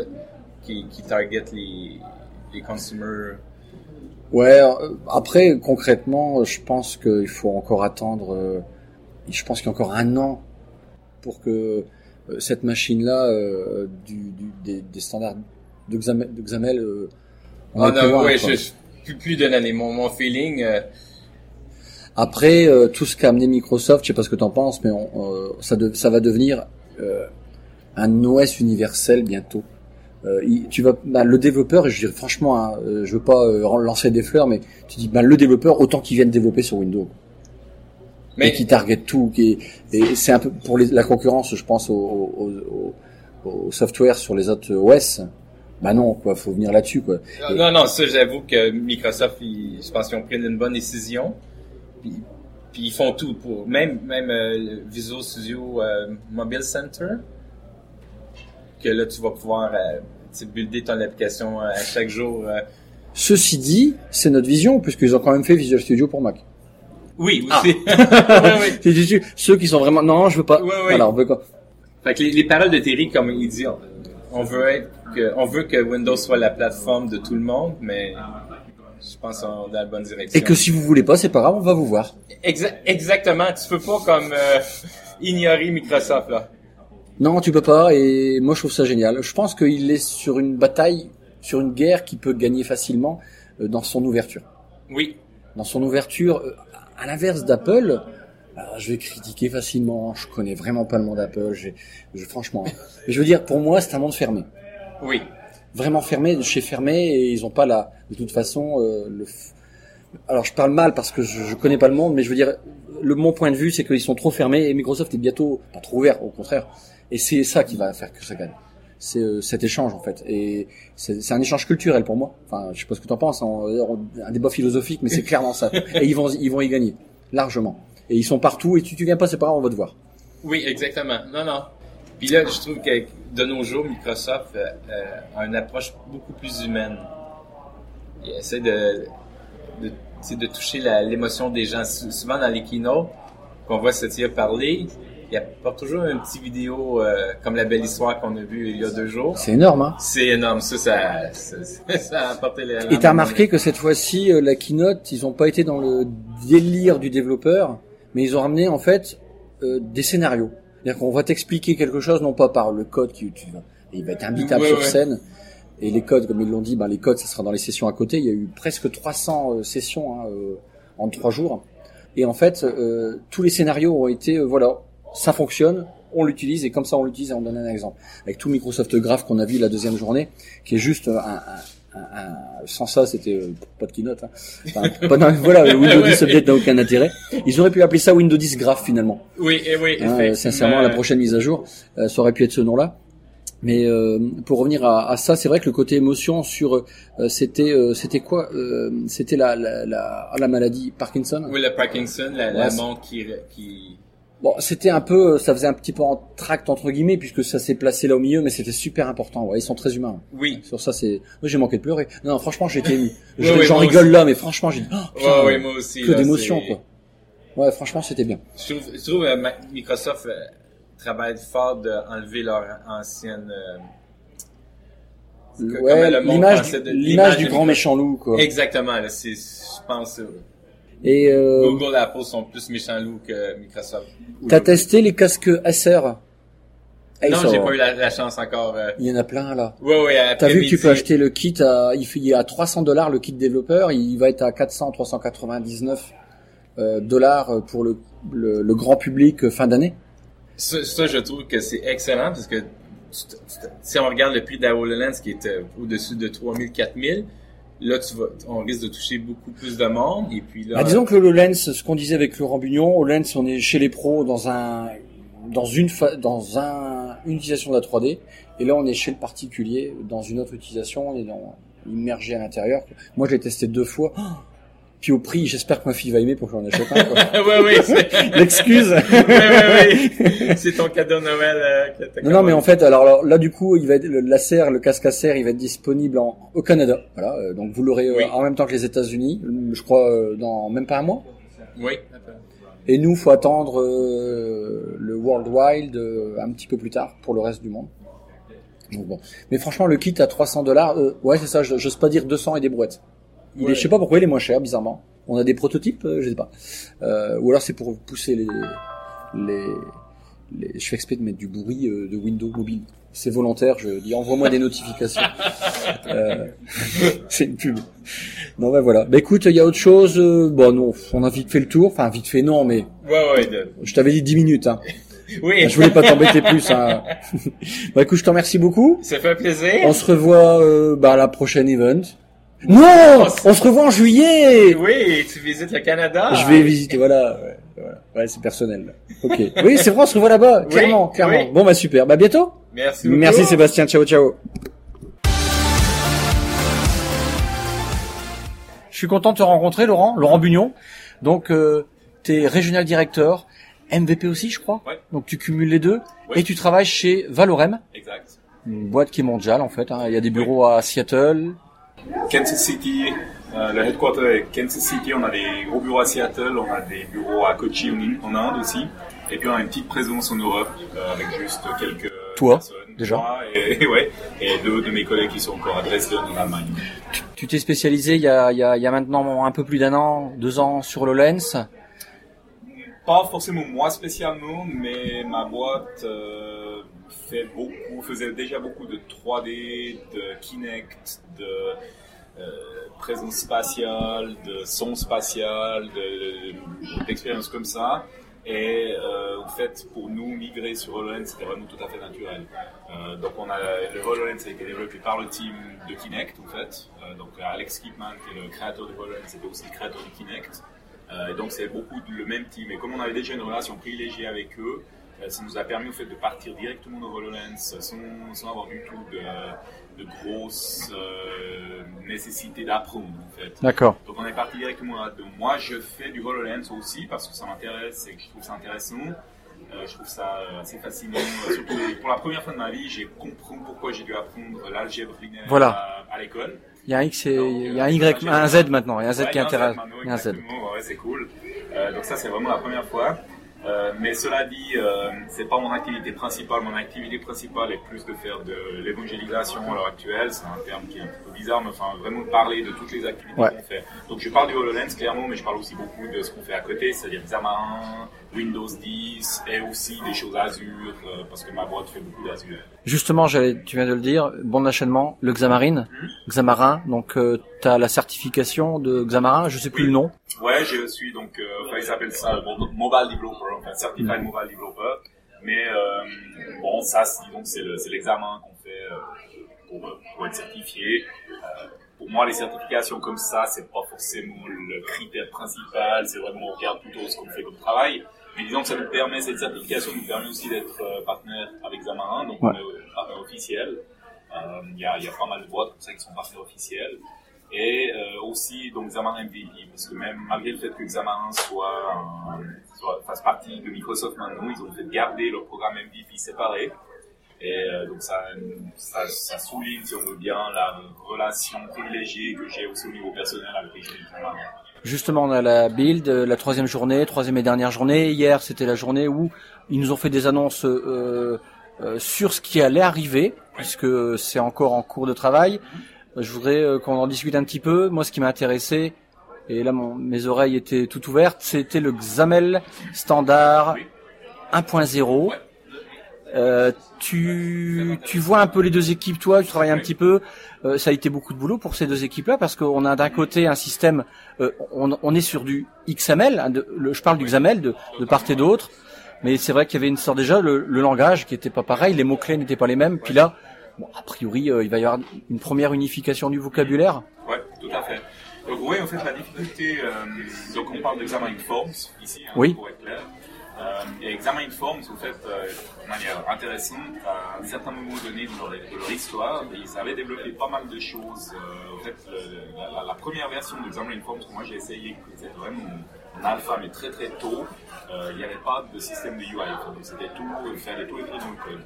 D: qui, qui target les, les consumers.
B: Ouais. euh, Après, concrètement, je pense qu'il faut encore attendre. euh, je pense qu'il y a encore un an pour que euh, cette machine-là, euh, du, du- des, des standards de XAML, de XAML euh, on
D: Ah
B: plus
D: non,
B: loin,
D: ouais, je, je- plus, plus d'une année. Mon, mon feeling, euh,
B: Après, euh, tout ce qu'a amené Microsoft, je sais pas ce que t'en penses, mais on, euh, ça, de- ça va devenir euh, un OS universel bientôt. Euh, il- tu vas, bah, le développeur, et je dirais franchement, hein, euh, je veux pas euh, lancer des fleurs, mais tu dis, bah, le développeur, autant qu'il vienne développer sur Windows.
D: mais
B: et qui target tout. Qui, et c'est un peu pour les- la concurrence, je pense, au, au, au- au software sur les autres OS. Bah non, quoi, faut venir là-dessus, quoi.
D: Non, non, non, ça, j'avoue que Microsoft, ils- je pense qu'ils ont pris une bonne décision. Puis, puis ils font tout pour, même, même euh, Visual Studio euh, Mobile Center, que là, tu vas pouvoir euh, builder ton application euh, à chaque jour. euh.
B: Ceci dit, c'est notre vision, puisqu'ils ont quand même fait Visual Studio pour Mac.
D: Oui,
B: Ah.
D: aussi. ouais, ouais.
B: C'est juste Ceux qui sont vraiment, non, je veux pas.
D: Ouais, ouais.
B: Voilà, on veut quoi?
D: Fait que les, les paroles de Terry, comme il dit, on, on veut être que, on veut que Windows soit la plateforme de tout le monde, mais je pense qu'on est dans la bonne direction.
B: Et que si vous voulez pas, c'est pas grave, on va vous voir.
D: Exa- exactement, tu peux pas comme euh, ignorer Microsoft là.
B: Non, tu peux pas, et moi je trouve ça génial. Je pense qu'il est sur une bataille, sur une guerre qui peut gagner facilement euh, dans son ouverture.
D: Oui.
B: Dans son ouverture, euh, à l'inverse d'Apple, alors, je vais critiquer facilement, je connais vraiment pas le monde Apple, je, franchement. Mais je veux dire, pour moi, c'est un monde fermé.
D: Oui.
B: Vraiment fermé, de chez fermé, et ils ont pas la, de toute façon, euh, le, f- alors je parle mal parce que je, je connais pas le monde, mais je veux dire, le, mon point de vue, c'est qu'ils sont trop fermés, et Microsoft est bientôt, pas trop ouvert, au contraire. Et c'est ça qui va faire que ça gagne. C'est euh, cet échange en fait, et c'est un échange culturel pour moi. Enfin, je sais pas ce que tu en penses, hein, un débat philosophique, mais c'est clairement ça. Et ils vont, ils vont y gagner largement. Et ils sont partout, et tu, tu viens pas, c'est pas grave, on va te voir.
D: Oui, exactement. Non, non. Puis là, je trouve que de nos jours, Microsoft euh, a une approche beaucoup plus humaine. Il essaie de, de, de toucher l'émotion des gens. Sou- Souvent dans les keynotes, qu'on voit Satya parler, il apporte toujours une petite vidéo euh, comme la belle histoire qu'on a vue il y a deux jours.
B: C'est énorme, hein.
D: C'est énorme, ça, ça, ça, ça a apporté les...
B: Et t'as remarqué que cette fois-ci, euh, la keynote, ils ont pas été dans le délire du développeur, mais ils ont ramené en fait euh, des scénarios. C'est-à-dire qu'on va t'expliquer quelque chose, non pas par le code qui tu il va être imbitable
D: Ouais,
B: sur
D: ouais.
B: scène. Et les codes, comme ils l'ont dit, ben les codes, ça sera dans les sessions à côté. Il y a eu presque 300 euh, sessions hein, euh, en trois jours. Et en fait, euh, tous les scénarios ont été, euh, voilà, ça fonctionne, on l'utilise et comme ça on l'utilise. Et on donne un exemple avec tout Microsoft Graph qu'on a vu la deuxième journée, qui est juste un, un- un- sans ça, c'était euh, pas de keynote. Hein. Enfin, pas- non, voilà, Windows 10 Update n'a aucun intérêt. Ils auraient pu appeler ça Windows 10 Graph finalement.
D: Oui, et oui,
B: Hein,
D: effectivement.
B: sincèrement, la prochaine mise à jour, euh, ça aurait pu être ce nom-là. Mais euh, pour revenir à, à ça, c'est vrai que le côté émotion sur euh, c'était euh, c'était quoi euh, C'était la la, la ah, la maladie Parkinson?
D: Oui, le Parkinson, la, la
B: Ouais, c'est-
D: montre qui, qui...
B: Bon, c'était un peu, ça faisait un petit peu en tract entre guillemets puisque ça s'est placé là au milieu, mais c'était super important. Ouais, ils sont très humains.
D: Oui.
B: Sur ça, c'est. Moi, j'ai manqué de pleurer. Non, franchement, j'ai été ému.
D: Ouais,
B: Je-
D: ouais,
B: J'en rigole
D: aussi.
B: là, mais franchement, j'ai. Oh, putain,
D: Ouais, ouais, moi aussi.
B: que d'émotion, quoi. Ouais, franchement, c'était bien.
D: Je trouve, je trouve euh, Microsoft euh, travaille fort d'enlever leur ancienne... euh,
B: l'image, du
D: de
B: grand méchant loup, quoi.
D: Exactement, là, c'est, je pense, euh,
B: Et euh,
D: Google et Apple sont plus méchants loups que Microsoft.
B: t'as testé les casques Acer?
D: Non,
B: Acer.
D: j'ai pas eu la, la chance encore. euh.
B: Il y en a plein là.
D: Ouais, ouais,
B: T'as vu que tu peux acheter le kit à, il fait- à 300 dollars le kit développeur, il va être à 400, 399 euh, dollars pour le, le, le grand public euh, fin d'année.
D: Ça, ça, je trouve que c'est excellent parce que tu- tu- si on regarde le prix d'HoloLens qui est euh, au-dessus de 3000, 4000, là, on risque de toucher beaucoup plus de. Et puis là,
B: Bah, disons que le HoloLens, ce qu'on disait avec Laurent Bugnon, HoloLens, on est chez les pros dans un, dans une, dans un, une utilisation de la 3D, et là on est chez le particulier dans une autre utilisation, on est dans, immergé à l'intérieur. Moi, je l'ai testé deux fois. Oh Puis au prix, j'espère que ma fille va aimer pour que j'en achète un. quoi.
D: ouais, ouais, c'est,
B: L'excuse.
D: ouais, ouais, ouais. c'est ton cadeau de Noël. euh, que
B: Non, non, mais en fait, alors là, là, du coup, il va être, le laser, le casque Acer, il va être disponible en, au Canada. Voilà, euh, donc vous l'aurez euh, en même temps que les États-Unis, je crois euh, dans même pas un mois.
D: Oui.
B: Et nous, faut attendre euh, le World Wild euh, un petit peu plus tard pour le reste du monde. Donc bon. Mais franchement, le kit à 300 dollars, ouais, c'est ça. J'ose pas dire 200 et des brouettes. Il est,
D: Ouais.
B: je sais pas pourquoi il est moins cher, bizarrement. On a des prototypes, euh, je sais pas. Euh, ou alors c'est pour pousser les, les, les- Je fais exprès de mettre du bruit euh, de Windows mobile. C'est volontaire. Je dis envoie-moi des notifications. Euh, c'est une pub. Non, ben voilà. Bah écoute, il y a autre chose. euh, bon, non, on a vite fait le tour. Enfin, vite fait, non, mais
D: Ouais, ouais. de-
B: je t'avais dit 10 minutes. Hein.
D: Oui.
B: Je voulais pas t'embêter plus. Hein. bah écoute, je te remercie beaucoup.
D: Ça fait plaisir.
B: On se revoit euh, bah, à la prochaine event. Non, on se revoit en juillet.
D: Oui, tu visites le Canada.
B: Je vais visiter. Voilà. Ouais, voilà. ouais c'est personnel. Ok. Oui, c'est vrai, on se revoit là-bas.
D: Oui,
B: Clairement, clairement.
D: oui.
B: Bon bah super. Bah bientôt.
D: Merci beaucoup.
B: Merci Sébastien. Ciao, ciao. Je suis content de te rencontrer, Laurent. Laurent Bugnon. Donc, euh, t'es régional directeur, MVP aussi, je crois.
E: Ouais.
B: Donc, tu cumules les deux.
E: Ouais.
B: Et tu travailles chez Valorem,
E: Exact.
B: une boîte qui est mondiale en fait. hein. Il y a des bureaux à Seattle.
E: Kansas City, euh, le headquarter est Kansas City. On a des gros bureaux à Seattle, on a des bureaux à Kochi en, Inde aussi. Et puis on a une petite présence en Europe euh, avec juste quelques
B: Toi,
E: personnes.
B: déjà.
E: Moi et, ouais, et deux de mes collègues qui sont encore à Dresden en Allemagne.
B: Tu t'es spécialisé il y a, il y, a, il y a maintenant un peu plus d'un an, deux ans sur le lens.
E: Pas forcément moi spécialement, mais ma boîte euh, fait beaucoup, faisait déjà beaucoup de 3D, de Kinect, de euh, présence spatiale, de son spatial, de- d'expériences comme ça. Et euh, en fait, pour nous, migrer sur HoloLens, c'était vraiment tout à fait naturel. Euh, donc, on a, le HoloLens a été développé par le team de Kinect, en fait. Euh, donc, Alex Kipman, qui est le créateur du HoloLens, était aussi le créateur du Kinect. Euh, et donc c'est beaucoup de- le même team. Et comme on avait déjà une relation privilégiée avec eux, euh, ça nous a permis au fait de partir directement dans HoloLens sans, sans avoir du tout de, de grosses euh, nécessités d'apprendre en fait.
B: D'accord.
E: Donc on est parti directement là-dedans. Moi je fais du HoloLens aussi parce que ça m'intéresse et que je trouve ça intéressant. Euh, je trouve ça euh, assez fascinant. Euh, surtout pour la première fois de ma vie, j'ai compris pourquoi j'ai dû apprendre l'algèbre linéaire
B: Voilà.
E: à, à l'école.
B: Il y a un X et il y a un Y, un Z maintenant, il y a un Z
E: Ouais,
B: qui intéresse. Il y a un Z.
E: ouais, c'est cool. Euh, donc ça, c'est vraiment la première fois. Euh, mais cela dit, euh, c'est pas mon activité principale. Mon activité principale est plus de faire de l'évangélisation à l'heure actuelle. C'est un terme qui est un peu bizarre, mais enfin vraiment de parler de toutes les activités
B: Ouais.
E: qu'on fait. Donc je parle du HoloLens clairement, mais je parle aussi beaucoup de ce qu'on fait à côté, c'est-à-dire Xamarin, Windows 10 et aussi des choses Azure, euh, parce que ma boîte fait beaucoup d'Azure.
B: Justement, tu viens de le dire, bon enchaînement, le Xamarin, Xamarin, donc euh, tu as la certification de Xamarin, je sais plus
E: Oui.
B: le nom.
E: Ouais, je suis donc, euh, enfin, ils appellent ça mo- mobile developer, enfin certified
B: Mm.
E: mobile developer. Mais euh, bon, ça, c'est- l'examen qu'on fait euh, pour, pour être certifié. Pour moi, les certifications comme ça, c'est pas forcément le critère principal. C'est vraiment on regarde plutôt ce qu'on fait comme travail. Mais disons que ça nous permet, cette certification nous permet aussi d'être euh, partenaire avec Xamarin, donc
B: Ouais.
E: on est euh, partenaire officiel. Euh, Il y, a, y a pas mal de boîtes comme ça qui sont partenaires officiels et euh, aussi donc Xamarin MVP parce que même malgré le fait que Xamarin soit, un- soit fasse partie de Microsoft maintenant ils ont fait garder leur programme MVP séparé et euh, donc ça, ça ça souligne si on veut bien la relation privilégiée que j'ai aussi au niveau personnel avec les Xamarin.
B: Justement, on a la build, euh, la troisième journée, troisième et dernière journée. Hier, c'était la journée où ils nous ont fait des annonces euh, euh, sur ce qui allait arriver, puisque c'est encore en cours de travail. Je voudrais euh, qu'on en discute un petit peu. Moi, ce qui m'a intéressé, et là, mon- mes oreilles étaient toutes ouvertes, c'était le XAML standard
E: Oui.
B: 1.0. Euh, tu, tu vois un peu les deux équipes, toi, tu travailles un
E: Oui.
B: petit peu. Euh, ça a été beaucoup de boulot pour ces deux équipes-là parce qu'on a d'un côté un système, euh, on, on est sur du XML, hein, de- le- je parle du XAML de, de part et d'autre, mais c'est vrai qu'il y avait une sorte déjà le, le langage qui était pas pareil, les mots clés n'étaient pas les mêmes. Puis là, bon, a priori, euh, il va y avoir une première unification du vocabulaire.
E: Ouais, tout à fait. Donc oui, en fait, la difficulté, euh, donc on parle d'Examen Forms ici, hein,
B: Oui.
E: pour être clair. Euh, et Examen Forms, en fait, euh, de manière intéressante, à un certain moment donné de leur, de leur histoire, ils avaient développé pas mal de choses. Euh, en fait, le- la, première version d'Examen Forms que moi j'ai essayé, c'était vraiment en alpha, mais très très tôt, euh, il n'y avait pas de système de UI. Donc c'était tout, il fallait tout écrire dans le code.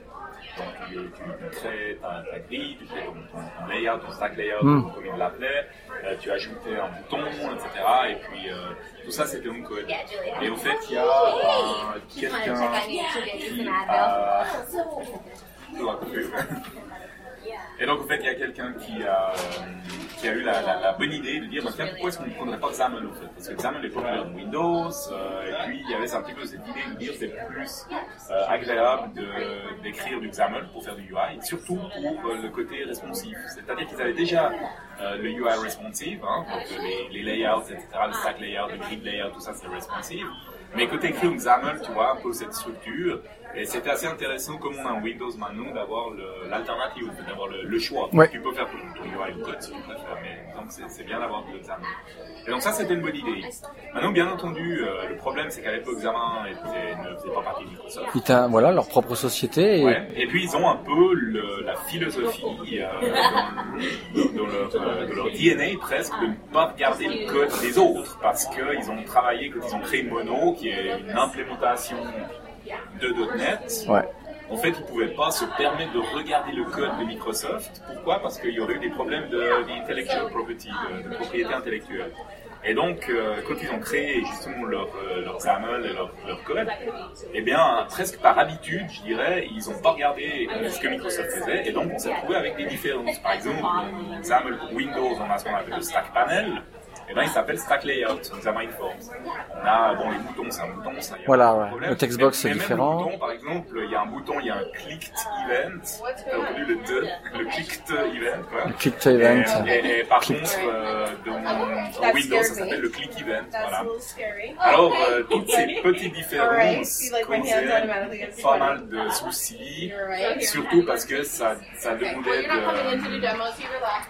E: Donc tu, tu, tu crées ta, ta grille, tu crées ton, ton, ton layout, ton stack layout,
B: Mm.
E: comme il l'appelait, euh, tu ajoutais un bouton, etc. Et puis euh, tout ça c'était en code. Et au fait, il y a euh, quelqu'un qui a... Et donc, en fait, il y a quelqu'un qui a, euh, qui a eu la, bonne idée de dire, bah, pourquoi est-ce qu'on ne prendrait pas Xamarin, en fait? Parce que Xamarin est populaire dans Windows, euh, et puis il y avait un petit peu cette idée de dire, c'est plus euh, agréable d'écrire du Xamarin pour faire du UI, surtout pour le côté responsif. C'est-à-dire qu'ils avaient déjà le UI responsive, hein, donc les, layouts, etc., le stack layout, le grid layout, tout ça, c'est responsive. Mais côté écrit XAML, tu vois, un peu cette structure. Et c'était assez intéressant, comme on a en Windows maintenant, d'avoir l'alternative, d'avoir le, le choix.
B: Ouais.
E: Tu peux faire ton, ton UI code si tu préfères, mais donc c'est bien d'avoir de XAML. Et donc ça, c'était une bonne idée. Maintenant, bien entendu, euh, le problème, c'est qu'à l'époque, Xamarin ne faisait pas partie de Microsoft.
B: Ils voilà, leur propre société. Et,
E: Ouais. Et puis ils ont un peu le- la philosophie euh, dans, le- dans leur, euh, dans leur DNA presque de ne pas regarder le code des autres parce qu'ils ont travaillé, quand ils ont créé Mono, qui est une implémentation de .NET,
B: Ouais.
E: en fait ils ne pouvaient pas se permettre de regarder le code de Microsoft. Pourquoi? Parce qu'il y aurait eu des problèmes de, d'intellectual property, de, de propriété intellectuelle. Et donc, euh, quand ils ont créé justement leur, euh, leur XAML et leur, leur code, eh bien, presque par habitude, je dirais, ils n'ont pas regardé euh, ce que Microsoft faisait, et donc on s'est retrouvé avec des différences. Par exemple, en XAML pour Windows, on a ce qu'on appelle le stack panel, et ben il s'appelle stack layout, XAML Forms. On a, bon, les boutons, c'est un bouton, ça y a
B: Voilà,
E: pas de
B: ouais.
E: problème.
B: Le textbox, c'est différent.
E: le bouton, par exemple, il y a un bouton, il y a un clicked event, t'as entendu le 2, le clicked event, quoi.
B: Le click to event.
E: Et, et- et par
B: Clicked.
E: contre, euh, dans,
F: That
E: Windows, ça s'appelle le click event. Voilà. Alors, euh, toutes ces petites différences causaient pas mal de soucis, surtout parce que ça, ça demandait de,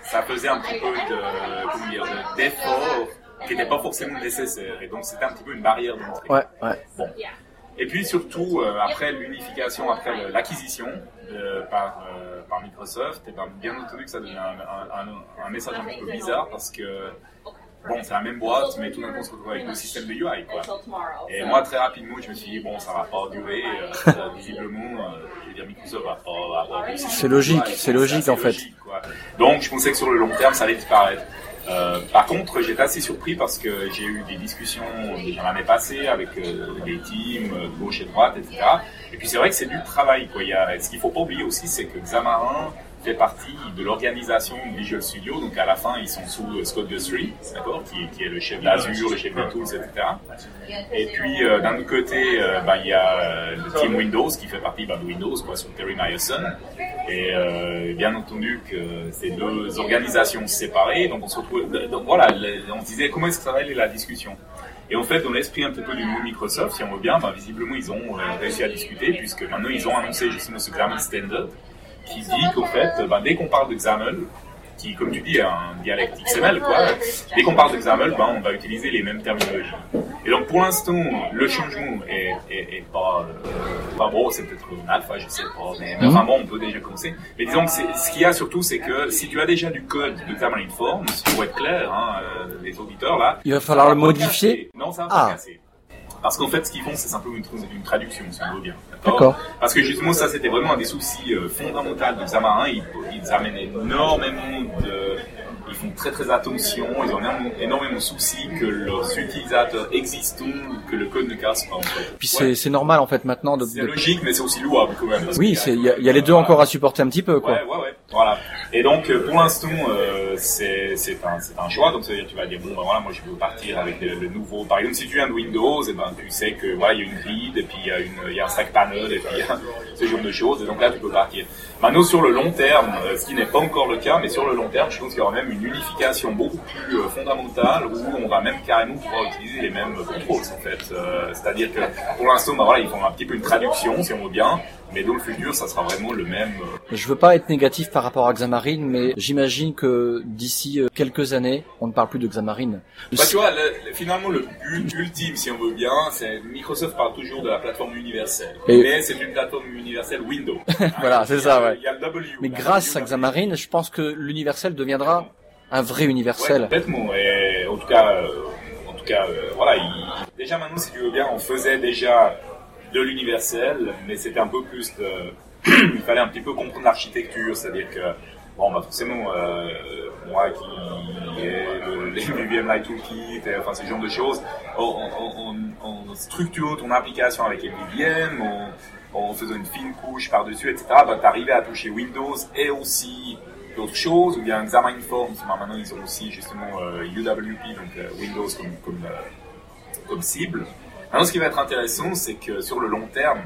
E: ça faisait un petit peu de, comment dire, de- d'effort qui n'était pas forcément nécessaire. Et donc, c'était un petit peu une barrière d'entrée.
B: Ouais, ouais.
E: Bon. Et puis surtout, euh, après l'unification, après le- l'acquisition euh, par, euh, par Microsoft, et ben, bien entendu que ça devient un, un- un- un message un petit peu bizarre parce que bon, c'est la même boîte, mais tout d'un coup, on se retrouve avec deux systèmes de UI, quoi. Et moi, très rapidement, je me suis dit, bon, ça va pas durer, visiblement, je veux dire, Microsoft va pas avoir
A: C'est logique, c'est logique, en fait.
E: logique. Donc, je pensais que sur le long terme, ça allait disparaître. Euh, par contre, j'étais assez surpris parce que j'ai eu des discussions déjà l'année passée avec euh, des teams euh, gauche et droite, etc. Et puis c'est vrai que c'est du travail. Quoi. Il y a, ce qu'il faut pas oublier aussi, c'est que Xamarin fait partie de l'organisation Visual Studio. Donc à la fin, ils sont sous Scott Guthrie, d'accord, qui, est le chef d'Azure, le chef de Tools, etc. Et puis euh, d'un autre côté, euh, bah, il y a euh, le team Windows qui fait partie bah, de Windows, quoi, sur Terry Myerson. Et euh, bien entendu que c'est deux organisations séparées, donc on se retrouve, donc voilà, on se disait comment est-ce que ça va aller la discussion? Et en fait, dans l'esprit un petit peu du nouveau Microsoft, si on veut bien, bah, visiblement ils ont réussi à discuter puisque maintenant ils ont annoncé justement ce Xamarin Standard qui dit qu'en fait, bah, dès qu'on parle de XAML, qui, comme tu dis, est un dialecte XML, quoi, dès qu'on parle de XAML, bah, on va utiliser les mêmes terminologies. Et donc, pour l'instant, le changement est, est, est pas, euh, pas bon, c'est peut-être un alpha, je sais pas, mais, enfin bon, on peut déjà commencer. Mais disons que ce qu'il y a surtout, c'est que si tu as déjà du code de Xamarin Forms, pour être clair, hein, euh, les auditeurs là,
A: Il va falloir le modifier.
E: Non, ça va
A: Ah.
E: pas casser. Parce qu'en fait, ce qu'ils font, c'est simplement une, tra- une traduction, si on veut bien. D'accord
A: D'accord.
E: Parce que justement, ça, c'était vraiment un des soucis euh, fondamentaux de Xamarin. Ils, ils amènent énormément de... Ils font très très attention, ils ont énormément, de soucis que leurs utilisateurs existants, que le code ne casse pas en fait.
A: Puis
E: Ouais.
A: c'est normal en fait maintenant de.
E: C'est
A: de-
E: logique, mais c'est aussi louable quand même.
A: Oui, il y, a- il y a les deux
E: voilà.
A: encore à supporter un petit peu quoi.
E: Ouais, ouais, ouais. Voilà. Et donc, euh, pour l'instant, euh, c'est c'est un, c'est un choix. Donc, ça veut dire tu vas dire, bon, ben voilà, moi, je veux partir avec le, le nouveau. Par exemple, si tu viens de Windows, et ben, tu sais que, voilà, il y a une grid, et puis il y a une, y a un stack panel, et puis il y a ce genre de choses. Et donc là, tu peux partir. Maintenant, sur le long terme, euh, ce qui n'est pas encore le cas, mais sur le long terme, je pense qu'il y aura même une unification beaucoup plus euh, fondamentale où on va même carrément pouvoir utiliser les mêmes contrôles, en fait. Euh, C'est-à-dire que, pour l'instant, ben voilà, ils font un petit peu une traduction, si on veut bien. Mais dans le futur, ça sera vraiment le même, euh,
A: Je veux pas être négatif par rapport à Xamarin, mais j'imagine que d'ici euh, quelques années, on ne parle plus de Xamarin.
E: Bah, tu vois, le- le- finalement, le but ultime, si on veut bien, c'est Microsoft parle toujours de la plateforme universelle.
A: Et-
E: Mais c'est une plateforme universelle Windows.
A: Voilà, c'est ça, ouais.
E: Il y a le W.
A: Mais grâce à
E: W,
A: Xamarin, je pense que l'universel deviendra un vrai
E: Ouais,
A: universel.
E: complètement. Et en tout cas, euh, en tout cas, euh, voilà. il- Déjà maintenant, si tu veux bien, on faisait déjà de l'universel, mais c'était un peu plus de. il fallait un petit peu comprendre l'architecture, c'est-à-dire que bon, bah forcément, euh, moi qui ai le, les VM Light Toolkit, enfin ce genre de choses, en, en structurant ton application avec MVVM, en, en faisant une fine couche par-dessus, etc., bah, t'arrivais à toucher Windows et aussi d'autres choses, ou bien Xamarin Forms, bah, maintenant ils ont aussi justement euh, UWP, donc euh, Windows comme, comme, euh, comme cible. Maintenant, ce qui va être intéressant, c'est que sur le long terme,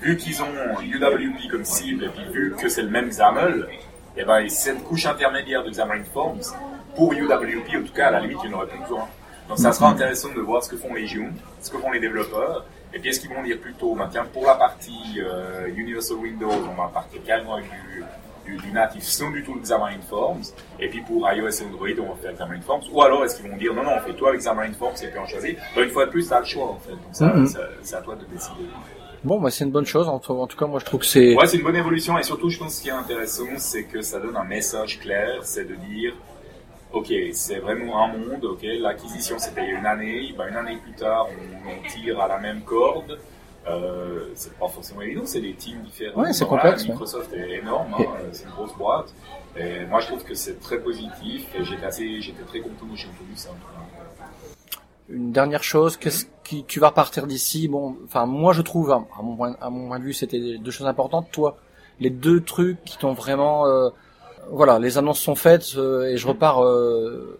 E: vu qu'ils ont UWP comme cible, et puis vu que c'est le même XAML, et ben, cette couche intermédiaire de Xamarin Forms, pour UWP, en tout cas, à la limite, il n'y en aurait plus besoin. Donc, ça sera intéressant de voir ce que font les gens, ce que font les développeurs, et puis est-ce qu'ils vont dire plutôt, ben, tiens, pour la partie euh, Universal Windows, on va partir carrément avec du, du, du natif sans du tout le Xamarin Forms, et puis pour iOS et Android, on va faire Xamarin Forms, ou alors est-ce qu'ils vont dire, non, non, on fait toi avec Xamarin Forms, et puis on choisit. Ben, une fois de plus, tu as le choix, en fait. Donc, ça,
A: Mhm.
E: ça- c'est à toi de décider.
A: Bon, bah, c'est une bonne chose. En tout, en tout cas, moi, je trouve que c'est.
E: Ouais, c'est une bonne évolution et surtout, je pense ce qui est intéressant, c'est que ça donne un message clair, c'est de dire, ok, c'est vraiment un monde, ok, l'acquisition c'était il y a une année, ben, une année plus tard, on, on tire à la même corde. Euh, c'est pas forcément évident, c'est des teams différents.
A: Ouais, c'est complexe.
E: Microsoft est énorme, hein, c'est une grosse boîte. Et moi, je trouve que c'est très positif et j'étais assez, j'étais très content j'ai entendu ça.
A: Une dernière chose, qu'est-ce qui tu vas repartir d'ici? Bon, enfin, moi, je trouve, à à mon point, à mon point de vue, c'était deux choses importantes. Toi, les deux trucs qui t'ont vraiment, euh, voilà, les annonces sont faites euh, et je repars euh,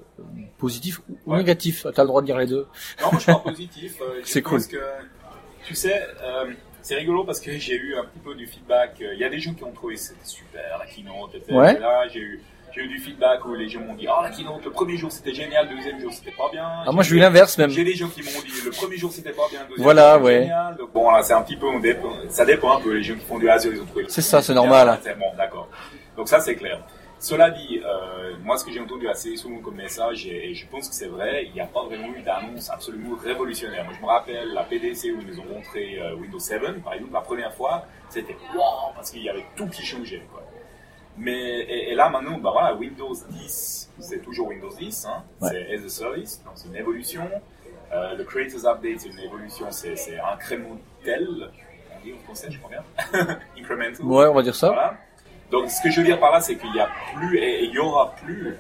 A: positif ou
E: Ouais.
A: négatif? T'as le droit de dire les deux.
E: Non, moi je pars positif. Euh,
A: C'est
E: que, tu sais, euh, c'est rigolo parce que j'ai eu un petit peu du feedback. Euh, Il y a des gens qui ont trouvé c'était super, la keynote, etc.
A: Ouais.
E: Et Là, j'ai eu, j'ai eu du feedback où les gens m'ont dit, ah, la keynote, le premier jour c'était génial, le deuxième jour c'était pas bien.
A: Ah, moi, j'ai eu l'inverse même.
E: J'ai des gens qui m'ont dit, le premier jour c'était pas bien, le deuxième
A: Voilà,
E: jour c'était
A: ouais.
E: génial. Donc bon, là, c'est un petit peu, on dépend, ça dépend un peu. Les gens qui font du Azure, ils ont trouvé.
A: C'est ça, c'est
E: bien,
A: normal.
E: C'est bon, d'accord. Donc ça, c'est clair. Cela dit, euh, moi, ce que j'ai entendu assez souvent comme message, et, et je pense que c'est vrai, il n'y a pas vraiment eu d'annonce absolument révolutionnaire. Moi, je me rappelle la PDC où ils nous ont montré euh, Windows 7, par exemple, la première fois, c'était wow, parce qu'il y avait tout qui changeait. Quoi. Mais et, et là, maintenant, bah voilà, Windows 10, c'est toujours Windows 10, hein,
B: Ouais.
E: c'est as a service, donc c'est une évolution. Euh, le Creators Update, c'est une évolution, c'est incrémental, on dit en français, je crois bien, incremental.
B: Ouais, on va dire ça.
E: Voilà. Donc, ce que je veux dire par là, c'est qu'il n'y a plus, et il y aura plus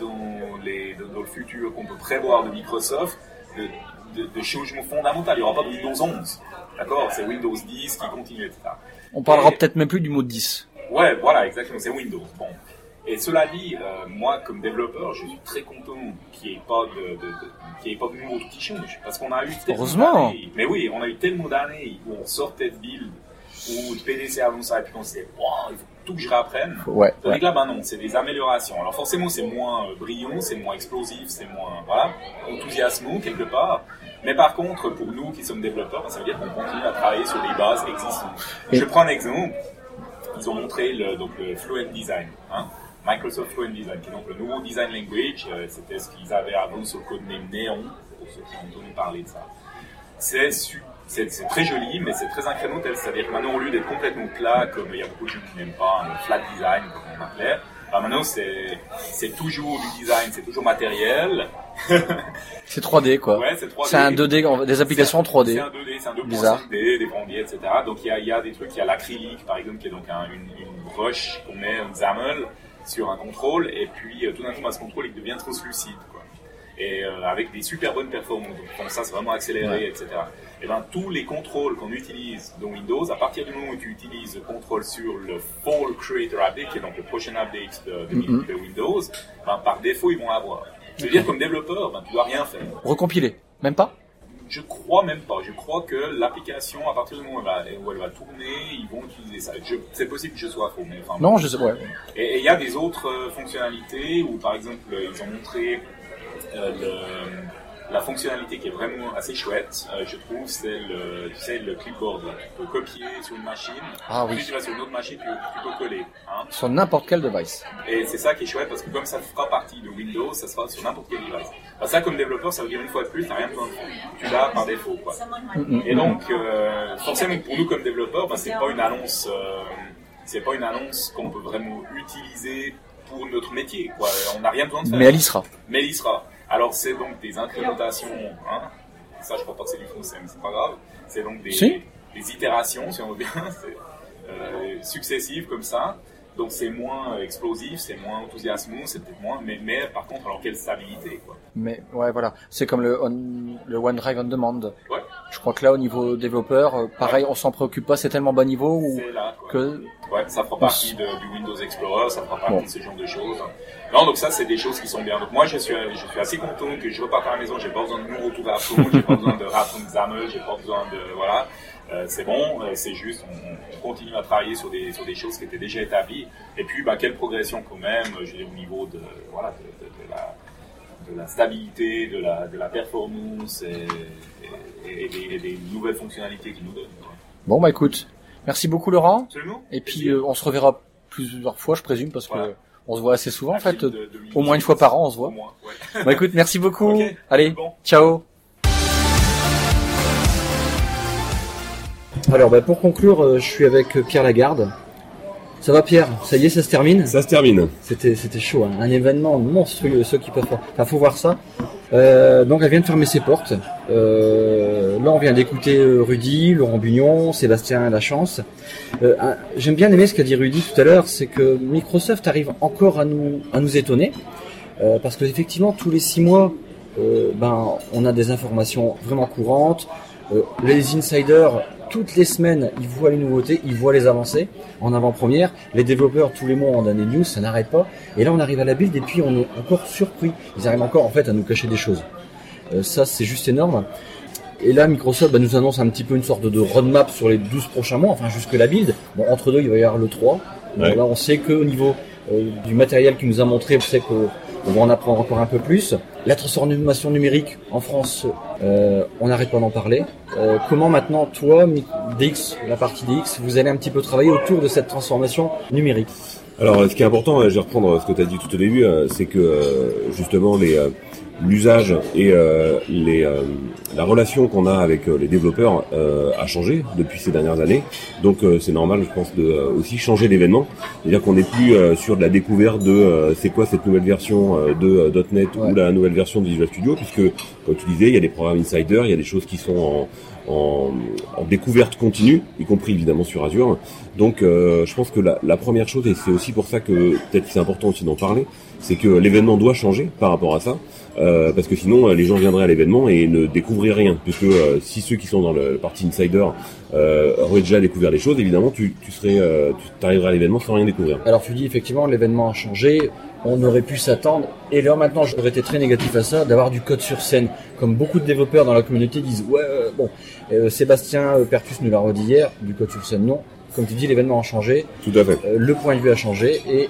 E: dans, les, dans, le futur qu'on peut prévoir de Microsoft de, de, de changements fondamentaux. Il n'y aura pas de Windows 11. D'accord? C'est Windows 10 qui continue, etc.
B: On parlera
E: Et-
B: peut-être même plus du mot 10.
E: Ouais, voilà, exactement, c'est Windows. Bon. Et cela dit, euh, moi, comme développeur, je suis très content qu'il n'y ait pas de, de, de- qu'il y ait pas de nouveaux trucs qui changent. Parce qu'on a eu tellement
B: Heureusement.
E: d'années- Mais oui, on a eu tellement d'années où on sortait de build, où de PDC avant ça, et puis on s'est dit, Wow, il faut tout que je réapprenne.
B: Ouais.
E: Tandis que là, ben non, c'est des améliorations. Alors forcément, c'est moins euh, brillant, c'est moins explosif, c'est moins, voilà, enthousiasmant quelque part. Mais par contre, pour nous qui sommes développeurs, ben, ça veut dire qu'on continue à travailler sur les bases existantes. Je prends un exemple. Ils ont montré le, donc, le Fluent Design, hein, Microsoft Fluent Design, qui est donc le nouveau design language. euh, C'était ce qu'ils avaient avant sur le codename Neon, pour ceux qui ont entendu parler de ça. C'est su- c'est très joli, mais c'est très incrémental. C'est-à-dire que maintenant, au lieu d'être complètement plat, comme il y a beaucoup de gens qui n'aiment pas, un flat design, comme on appelait, bah maintenant, c'est toujours du design, c'est toujours matériel.
B: C'est 3D quoi.
E: Ouais, c'est 3D.
B: C'est un 2D, en- des applications en
E: C'est
B: 3D.
E: un 2D, c'est un 2.5D,
B: Bizarre.
E: des bandiers, etc. Donc il y a, y a des trucs, il y a l'acrylique par exemple, qui est donc un- une, une brush qu'on met, un XAML, sur un contrôle, et puis euh, tout d'un coup, bah, ce contrôle il devient translucide. Quoi. Et euh, avec des super bonnes performances, donc ça c'est vraiment accéléré, etc. Et ben tous les contrôles qu'on utilise dans Windows, à partir du moment où tu utilises le contrôle sur le Fall Creator Update, qui est donc le prochain update de, de-
B: Mhm.
E: de Windows, ben, par défaut ils vont l'avoir. Je veux dire, comme développeur, ben, tu dois rien faire.
B: Recompiler. Même pas?
E: Je crois même pas. Je crois que l'application, à partir du moment où elle va, où elle va tourner, ils vont utiliser ça. C'est possible que je sois faux, mais enfin.
B: Non, je sais. Ouais.
E: Et et il y a des autres euh, fonctionnalités où, par exemple, ils ont montré euh, le- la fonctionnalité qui est vraiment assez chouette, euh, je trouve, c'est le, tu sais, le clipboard. Tu peux copier sur une machine,
B: Ah oui.
E: puis tu vas sur une autre machine, tu, tu peux coller. Hein.
B: Sur n'importe quel device.
E: Et c'est ça qui est chouette parce que comme ça fera partie de Windows, ça sera sur n'importe quel device. Bah, ça, comme développeur, ça veut dire une fois de plus, t'as rien besoin de. Tu l'as par défaut, quoi.
B: Mm.
E: Et donc, euh, forcément, pour nous comme développeurs, bah, c'est pas une annonce, euh, c'est pas une annonce qu'on peut vraiment utiliser pour notre métier. Quoi. On n'a rien besoin de faire.
B: Mais elle y sera.
E: Mais il y sera. Alors, c'est donc des incrémentations. Hein. Ça, je crois pas que c'est du français, mais c'est pas grave. C'est donc des,
B: Si.
E: des itérations, si on veut bien, c'est, euh, successives comme ça. Donc, c'est moins explosif, c'est moins enthousiasmant, c'est peut-être moins. Mais, mais par contre, alors quelle stabilité, quoi.
B: Mais ouais, voilà. C'est comme le, on- le OneDrive on Demand.
E: Ouais.
B: Je crois que là, au niveau développeur, euh, pareil, on s'en préoccupe pas. C'est tellement bas niveau ou
E: là,
B: que
E: Ouais, ça fera partie de- du Windows Explorer, ça fera partie
B: Bon.
E: de ce genre de choses. Non, donc ça, c'est des choses qui sont bien. Donc moi, je suis, je suis assez content que je reparte à la maison. J'ai pas besoin de nouveaux tours à fond, j'ai pas besoin de Rapton XAML, j'ai pas besoin de voilà. Euh, c'est bon, euh, c'est juste, on, on continue à travailler sur des sur des choses qui étaient déjà établies. Et puis, bah, quelle progression quand même, je veux dire, au niveau de voilà de, de- de la de la stabilité, de la de la performance et, et- et des, et des nouvelles fonctionnalités qu'ils nous donnent. quoi.
B: bon, bah écoute, merci beaucoup Laurent.
E: Absolument.
B: Et puis euh, on se reverra plusieurs fois, je présume, parce que
E: Voilà.
B: on se voit assez souvent en fait.
E: De- de-
B: Au moins une fois par an, on se voit.
E: Au moins, ouais.
B: Bah écoute, merci beaucoup. Allez,
E: bon.
B: ciao. Alors bah, pour conclure, euh, je suis avec Pierre Lagarde. Ça va Pierre? Ça y est, ça se termine?
G: Ça se termine.
B: C'était c'était chaud, hein. un événement monstrueux, ceux qui peuvent pas. Enfin, faut voir ça. Euh, donc elle vient de fermer ses portes. Euh, là, on vient d'écouter euh, Rudy, Laurent Bugnon, Sébastien Lachance. Euh, J'aime bien aimer ce qu'a dit Rudy tout à l'heure, c'est que Microsoft arrive encore à nous à nous étonner, euh, parce que effectivement tous les six mois, euh, ben on a des informations vraiment courantes. Euh, les insiders toutes les semaines, ils voient les nouveautés, ils voient les avancées en avant-première. Les développeurs tous les mois ont des news, ça n'arrête pas. Et là, on arrive à la build et puis on est encore surpris. Ils arrivent encore en fait à nous cacher des choses. Euh, ça, c'est juste énorme. Et là, Microsoft bah, nous annonce un petit peu une sorte de roadmap sur les 12 prochains mois, enfin jusque la build. Bon, entre deux, il va y avoir le 3. Donc
G: Ouais.
B: là, on sait qu'au niveau euh, du matériel qu'il nous a montré, on sait qu'on va en apprendre encore un peu plus. La transformation numérique en France, euh, on n'arrête pas d'en parler. Euh, comment maintenant, toi, DX, la partie DX, vous allez un petit peu travailler autour de cette transformation numérique?
G: Alors, ce qui est important, euh, je vais reprendre ce que tu as dit tout au début, c'est que justement les, l'usage et euh, les, euh, la relation qu'on a avec euh, les développeurs euh, a changé depuis ces dernières années. Donc euh, c'est normal, je pense, de euh, aussi changer l'événement. C'est-à-dire qu'on n'est plus euh, sur de la découverte de euh, c'est quoi cette nouvelle version euh, de .NET
A: Ouais.
G: ou la nouvelle version de Visual Studio, puisque comme tu disais, il y a des programmes insider, il y a des choses qui sont en, en, en découverte continue, y compris évidemment sur Azure. Donc euh, je pense que la, la première chose, et c'est aussi pour ça que peut-être c'est important aussi d'en parler, c'est que l'événement doit changer par rapport à ça. Euh, parce que sinon euh, les gens viendraient à l'événement et ne découvriraient rien puisque euh, si ceux qui sont dans le, le parti insider euh, auraient déjà découvert les choses évidemment tu, tu serais tu arriverais à l'événement sans rien découvrir
B: Alors tu dis effectivement l'événement a changé, on aurait pu s'attendre, et là maintenant j'aurais été très négatif à ça, d'avoir du code sur scène. Comme beaucoup de développeurs dans la communauté disent ouais bon, Sébastien Pertus nous l'a redit hier, du code sur scène non. Comme tu dis l'événement a changé,
G: tout à fait
B: le point de vue a changé, et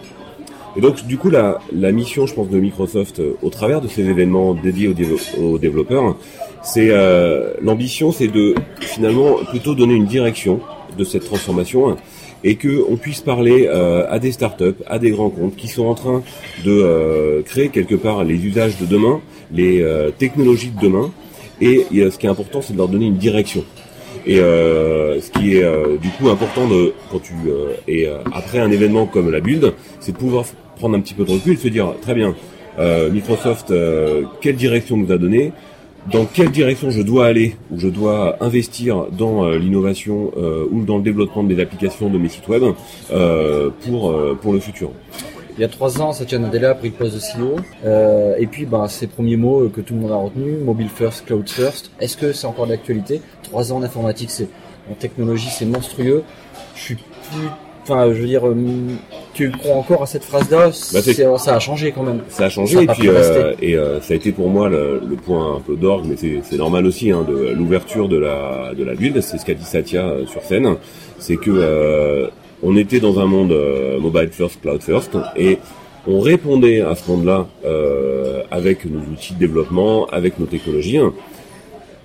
G: Et donc, du coup, la, la mission, je pense, de Microsoft, euh, au travers de ces événements dédiés aux, développeurs, c'est euh, l'ambition, c'est de finalement plutôt donner une direction de cette transformation et que on puisse parler euh, à des startups, à des grands comptes qui sont en train de euh, créer quelque part les usages de demain, les euh, technologies de demain. Et euh, ce qui est important, c'est de leur donner une direction. Et euh, ce qui est euh, du coup important de quand tu euh, après un événement comme la Build, c'est de pouvoir prendre un petit peu de recul se dire très bien, euh, Microsoft, euh, quelle direction nous a donné, dans quelle direction je dois aller ou je dois investir dans euh, l'innovation ou dans le développement de mes applications, de mes sites web pour pour le futur.
B: il y a trois ans Satya Nadella a pris le poste de CEO, et puis ben, ses premiers mots que tout le monde a retenus, mobile first, cloud first, est-ce que c'est encore d'actualité? Trois ans d'informatique, c'est en technologie, c'est monstrueux. Je suis plus, enfin, je veux dire, euh, tu crois encore à cette phrase-là
G: Bah,
B: Ça a changé quand même.
G: Ça a changé
B: Ça a
G: et puis euh, et euh, ça a été pour moi le, le point un peu d'orgue, mais c'est normal aussi hein, de l'ouverture de la de la build. C'est ce qu'a dit Satya sur scène, c'est que euh, on était dans un monde mobile first, cloud first, et on répondait à ce monde-là avec nos outils de développement, avec nos technologies.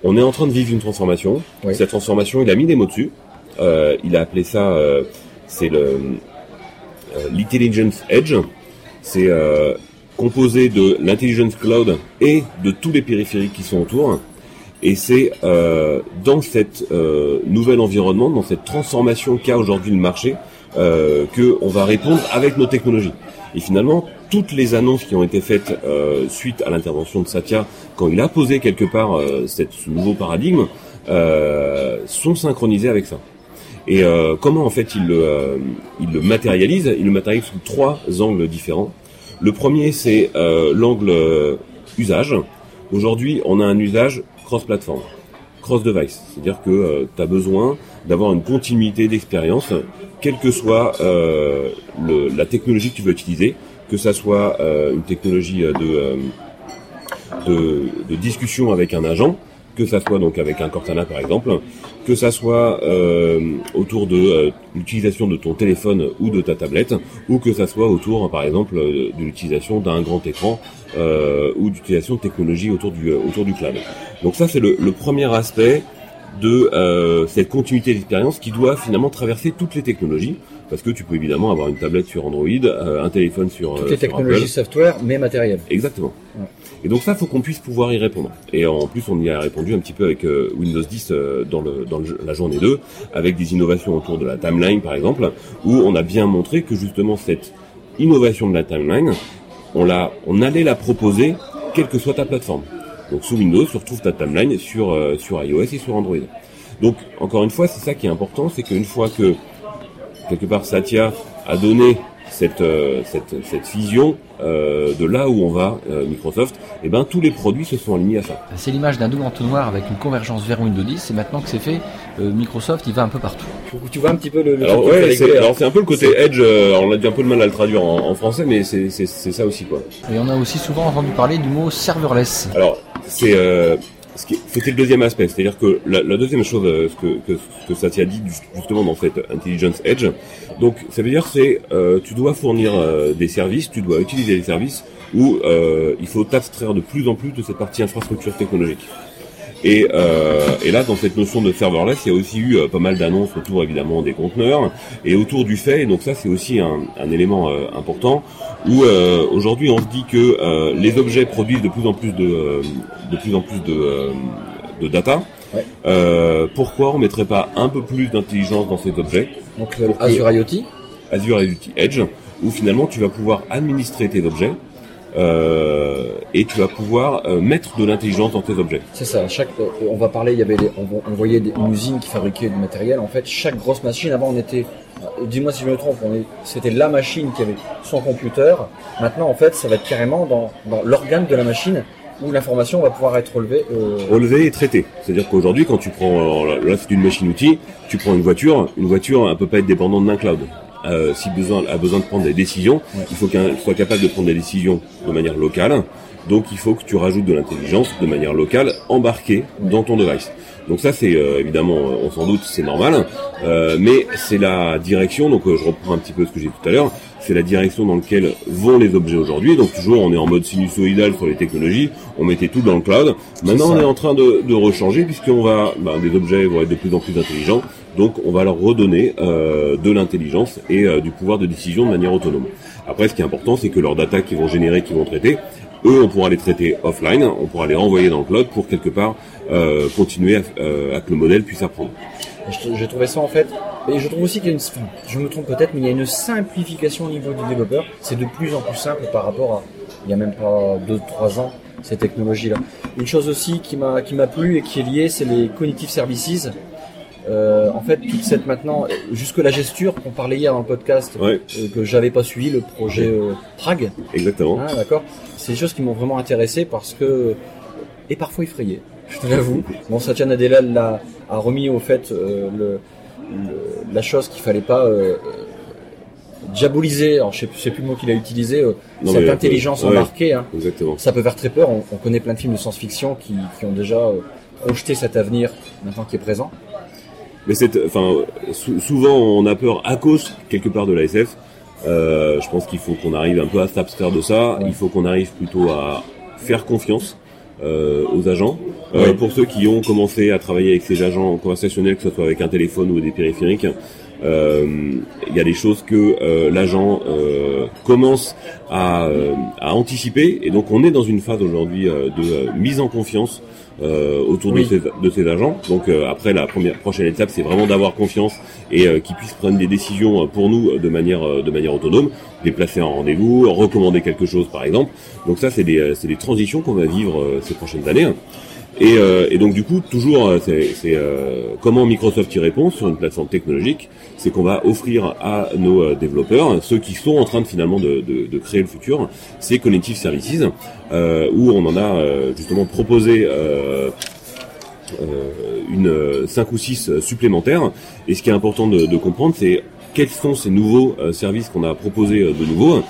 G: On est en train de vivre une transformation.
B: Oui.
G: Cette transformation, il a mis des mots dessus. Il a appelé ça, c'est le euh, l'intelligence edge. C'est euh, composé de l'intelligence cloud et de tous les périphériques qui sont autour. Et c'est euh, dans cet euh, nouvel environnement, dans cette transformation qu'a aujourd'hui le marché, euh, que on va répondre avec nos technologies. Et finalement, toutes les annonces qui ont été faites euh, suite à l'intervention de Satya, quand il a posé quelque part euh, cette, ce nouveau paradigme, sont synchronisées avec ça. Et euh, comment en fait il le, euh, il le matérialise? Il le matérialise sous trois angles différents. Le premier, c'est euh, l'angle euh, usage. Aujourd'hui, on a un usage cross-platform, cross-device. C'est-à-dire que tu as besoin d'avoir une continuité d'expérience, quelle que soit euh, le, la technologie que tu veux utiliser, que ça soit euh, une technologie de, euh, de, de discussion avec un agent, que ça soit donc avec un Cortana par exemple, que ça soit euh, autour de euh, l'utilisation de ton téléphone ou de ta tablette, ou que ça soit autour par exemple euh, de l'utilisation d'un grand écran euh, ou d'utilisation de technologies autour du euh, autour du cloud. Donc ça c'est le, le premier aspect de euh, cette continuité d'expérience qui doit finalement traverser toutes les technologies, parce que tu peux évidemment avoir une tablette sur Android, euh, un téléphone sur,
B: Toutes les
G: sur
B: technologies
G: Apple.
B: software, mais matérielles.
G: Exactement.
B: Ouais.
G: Et donc ça, faut qu'on puisse pouvoir y répondre. Et en plus, on y a répondu un petit peu avec euh, Windows 10 euh, dans, le, dans le- la journée 2, avec des innovations autour de la timeline, par exemple, où on a bien montré que justement cette innovation de la timeline, on, l'a, on allait la proposer, quelle que soit ta plateforme. Donc sous Windows, tu retrouves ta timeline sur, euh, sur iOS et sur Android. Donc encore une fois, c'est ça qui est important, c'est qu'une fois que quelque part Satya a donné cette, euh, cette, cette vision euh, de là où on va, euh, Microsoft, et ben tous les produits se sont alignés à ça.
A: C'est l'image d'un double entonnoir avec une convergence vers Windows 10. Et maintenant que c'est fait, euh, Microsoft, il va un peu partout.
B: Tu, vois un petit peu le, le
G: Alors ouais,
B: fallait
G: c'est,
B: créer,
G: alors c'est un peu le côté Edge. euh, on a eu un peu de mal à le traduire en, en français, mais c'est, c'est, c'est ça aussi quoi.
A: Et on a aussi souvent entendu parler du mot serverless.
G: Alors, c'est euh, c'était le deuxième aspect, c'est-à-dire que la, deuxième chose euh, que, que, que dit ju- justement dans cette intelligence edge, donc ça veut dire c'est euh, tu dois fournir euh, des services, tu dois utiliser des services où il faut t'abstraire de plus en plus de cette partie infrastructure technologique. Et, euh, et là, dans cette notion de serverless, il y a aussi eu euh, pas mal d'annonces autour évidemment des conteneurs et autour du fait. Et donc ça, c'est aussi un, un élément euh, important où euh, aujourd'hui on se dit que euh, les objets produisent de plus en plus de, de plus en plus de, de data.
B: Ouais.
G: Euh, pourquoi on mettrait pas un peu plus d'intelligence dans ces objets
B: Donc Azure IoT.
G: Azure IoT Edge, où finalement tu vas pouvoir administrer tes objets euh, et tu vas pouvoir euh, mettre de l'intelligence dans tes objets.
B: C'est ça. Chaque, euh, on va parler. Il y avait, des, on, on voyait des, une usine qui fabriquait du matériel. En fait, chaque grosse machine. Avant, on était. Dis-moi si je me trompe. C'était la machine qui avait son computer. Maintenant, en fait, ça va être carrément dans, dans l'organe de la machine où l'information va pouvoir être relevée. euh,
G: Relevé et traité. C'est-à-dire qu'aujourd'hui, quand tu prends, là c'est une machine-outil, tu prends une voiture, une voiture ne peut pas être dépendante d'un cloud. Euh, si besoin a besoin de prendre des décisions,
B: Ouais.
G: il faut qu'elle soit capable de prendre des décisions de manière locale. Donc il faut que tu rajoutes de l'intelligence de manière locale embarquée dans ton device. Donc ça c'est euh, évidemment, on s'en doute, c'est normal, euh, mais c'est la direction. Donc euh, je reprends un petit peu ce que j'ai dit tout à l'heure. C'est la direction dans laquelle vont les objets aujourd'hui. Donc toujours on est en mode sinusoïdal sur les technologies. On mettait tout dans le cloud. Maintenant on est en train de, de rechanger puisqu'on va, bah, des objets vont être de plus en plus intelligents. Donc on va leur redonner euh, de l'intelligence et euh, du pouvoir de décision de manière autonome. Après, ce qui est important, c'est que leurs data qu'ils vont générer, qu'ils vont traiter, eux, on pourra les traiter offline, on pourra les renvoyer dans le cloud pour quelque part euh, continuer à, que le modèle puisse apprendre.
B: J'ai trouvé ça en fait, et je trouve aussi qu'il y a une, je me trompe peut-être, mais il y a une simplification au niveau du développeur. C'est de plus en plus simple par rapport à il y a même pas 2-3 ans ces technologies-là. Une chose aussi qui m'a qui m'a plu et qui est liée, c'est les cognitive services. Euh, en fait, toute cette maintenant, jusque la gesture qu'on parlait hier dans le podcast,
G: Ouais,
B: euh, que j'avais pas suivi, le projet euh, Prague,
G: exactement.
B: ah, d'accord. C'est des choses qui m'ont vraiment intéressé parce que et parfois effrayé. Je te l'avoue. Bon, Satya Nadella l'a a remis au fait le, le- la chose qu'il fallait pas diaboliser. Alors je sais, je sais plus le mot qu'il a utilisé. euh,
G: Non,
B: cette intelligence
G: ouais.
B: embarquée. Hein.
G: Exactement.
B: Ça peut faire très peur. On, on connaît plein de films de science-fiction qui, qui ont déjà euh, projeté cet avenir maintenant qui est présent.
G: Mais c'est, enfin, sou- souvent on a peur à cause quelque part de la SF. Euh, je pense qu'il faut qu'on arrive un peu à s'abstraire de ça. Il faut qu'on arrive plutôt à faire confiance euh, aux agents. Euh. Pour ceux qui ont commencé à travailler avec ces agents conversationnels, que ce soit avec un téléphone ou des périphériques, euh, il y a des choses que euh, l'agent euh, commence à, euh, à anticiper. Et donc on est dans une phase aujourd'hui de mise en confiance euh, autour
B: Oui.
G: de, ces, de agents. Donc euh, après la première prochaine étape, c'est vraiment d'avoir confiance et euh, qu'ils puissent prendre des décisions euh, pour nous de manière de manière autonome, déplacer en rendez-vous, recommander quelque chose par exemple. Donc ça, c'est des c'est des transitions qu'on va vivre euh, ces prochaines années. Et, euh, et donc du coup, toujours, euh, c'est euh, comment Microsoft y répond sur une plateforme technologique, c'est qu'on va offrir à nos euh, développeurs, ceux qui sont en train de finalement de, de, de créer le futur, ces Connective Services, euh, où on en a euh, justement proposé une cinq ou six supplémentaires. Et ce qui est important de, de comprendre, c'est quels sont ces nouveaux services qu'on a proposés de nouveau.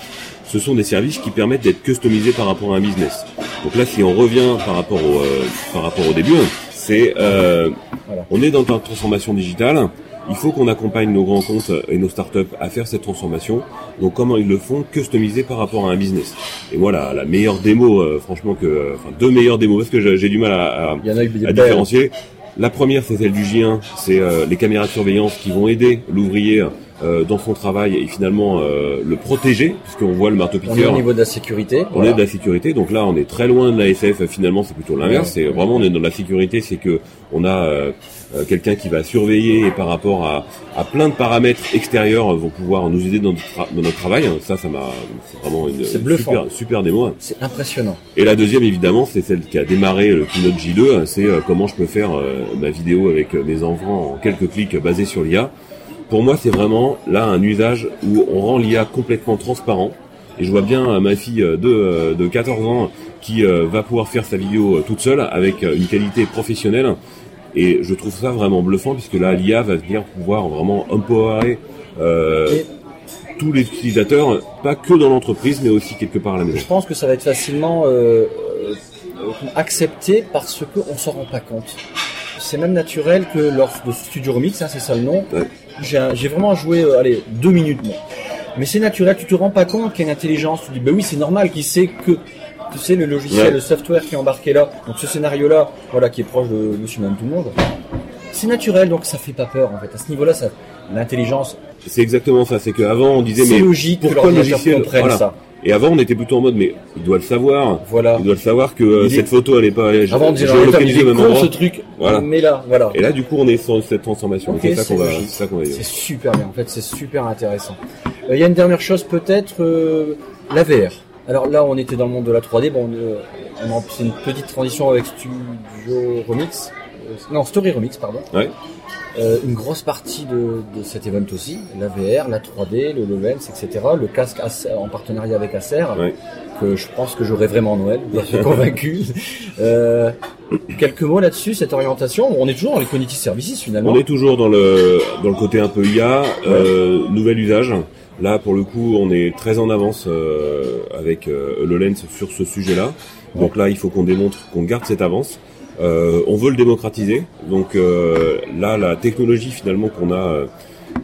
G: Ce sont des services qui permettent d'être customisés par rapport à un business. Donc là, si on revient par rapport au, euh, par rapport au début, c'est euh,
B: Voilà.
G: on est dans la transformation digitale. Il faut qu'on accompagne nos grands comptes et nos startups à faire cette transformation. Donc comment ils le font Customisé par rapport à un business. Et moi, la, la meilleure démo, euh, franchement, que, euh, enfin deux meilleures démos, parce que j'ai du mal à, à, à différencier. La première, c'est celle du J1, c'est euh, les caméras de surveillance qui vont aider l'ouvrier euh, dans son travail et finalement euh, le protéger, puisqu'on voit le
B: On est
G: marteau-piqueur.
B: au niveau de la sécurité.
G: On
B: voilà.
G: est de la sécurité, donc là on est très loin de la SF. Finalement, c'est plutôt l'inverse. C'est vraiment on est dans la sécurité, c'est que on a euh, euh, quelqu'un qui va surveiller et par rapport à, à plein de paramètres extérieurs euh, vont pouvoir nous aider dans notre, tra- dans notre travail. Ça, ça m'a, c'est vraiment une super, super démo.
B: C'est impressionnant.
G: Et la deuxième, évidemment, c'est celle qui a démarré le keynote J2. C'est euh, comment je peux faire euh, ma vidéo avec mes enfants en quelques clics basés sur l'IA. Pour moi, c'est vraiment là un usage où on rend l'IA complètement transparent. Et je vois bien euh, ma fille euh, de, euh, de 14 ans qui euh, va pouvoir faire sa vidéo euh, toute seule avec euh, une qualité professionnelle. Et je trouve ça vraiment bluffant puisque là, l'IA va venir pouvoir vraiment empowerer euh, tous les utilisateurs, pas que dans l'entreprise, mais aussi quelque part à la maison.
B: Je pense que ça va être facilement euh, euh, accepté parce qu'on s'en rend pas compte. C'est même naturel que lors de Studio Remix, hein, c'est ça le nom,
G: Ouais.
B: J'ai vraiment joué, euh, allez, deux minutes. Bon. Mais c'est naturel, tu te rends pas compte qu'il y a une intelligence, tu te dis, ben oui, c'est normal qu'il sait que Tu sais, le logiciel,
G: Ouais.
B: le software qui est embarqué là. Donc ce scénario-là, voilà, qui est proche de Monsieur Même Tout le Monde. C'est naturel, donc ça fait pas peur en fait. À ce niveau-là, ça, l'intelligence,
G: C'est exactement ça. C'est qu'avant on disait
B: c'est
G: mais
B: logique que
G: pourquoi le logiciel
B: comprenne
G: voilà.
B: ça.
G: Et avant on était plutôt en mode mais il doit le savoir.
B: Voilà.
G: Il doit le savoir que euh, cette photo elle est pas
B: Avant on disait,
G: au même endroit.
B: ce truc,
G: Voilà.
B: mais là, voilà.
G: Et là du coup on est sur cette transformation. C'est ça qu'on va, c'est ça qu'on va dire.
B: C'est super bien, en fait, c'est super intéressant. Euh, Il y a une dernière chose peut-être, euh, la VR. Alors là, on était dans le monde de la 3D, bon, euh, on c'est une petite transition avec Studio Remix, non, Story Remix, pardon.
G: Ouais.
B: Euh, une grosse partie de, de cet event aussi, la VR, la 3D, le HoloLens, etc. Le casque Acer- en partenariat avec Acer, que je pense que j'aurai vraiment Noël, j'en suis convaincu. Euh, quelques mots là-dessus, cette orientation. On est toujours dans les cognitive services finalement.
G: On est toujours dans le dans le côté un peu IA, euh, nouvel usage. Là, pour le coup, on est très en avance avec euh, HoloLens sur ce sujet-là. Donc là, il faut qu'on démontre qu'on garde cette avance. Euh, on veut le démocratiser. Donc euh, là, la technologie finalement qu'on a euh,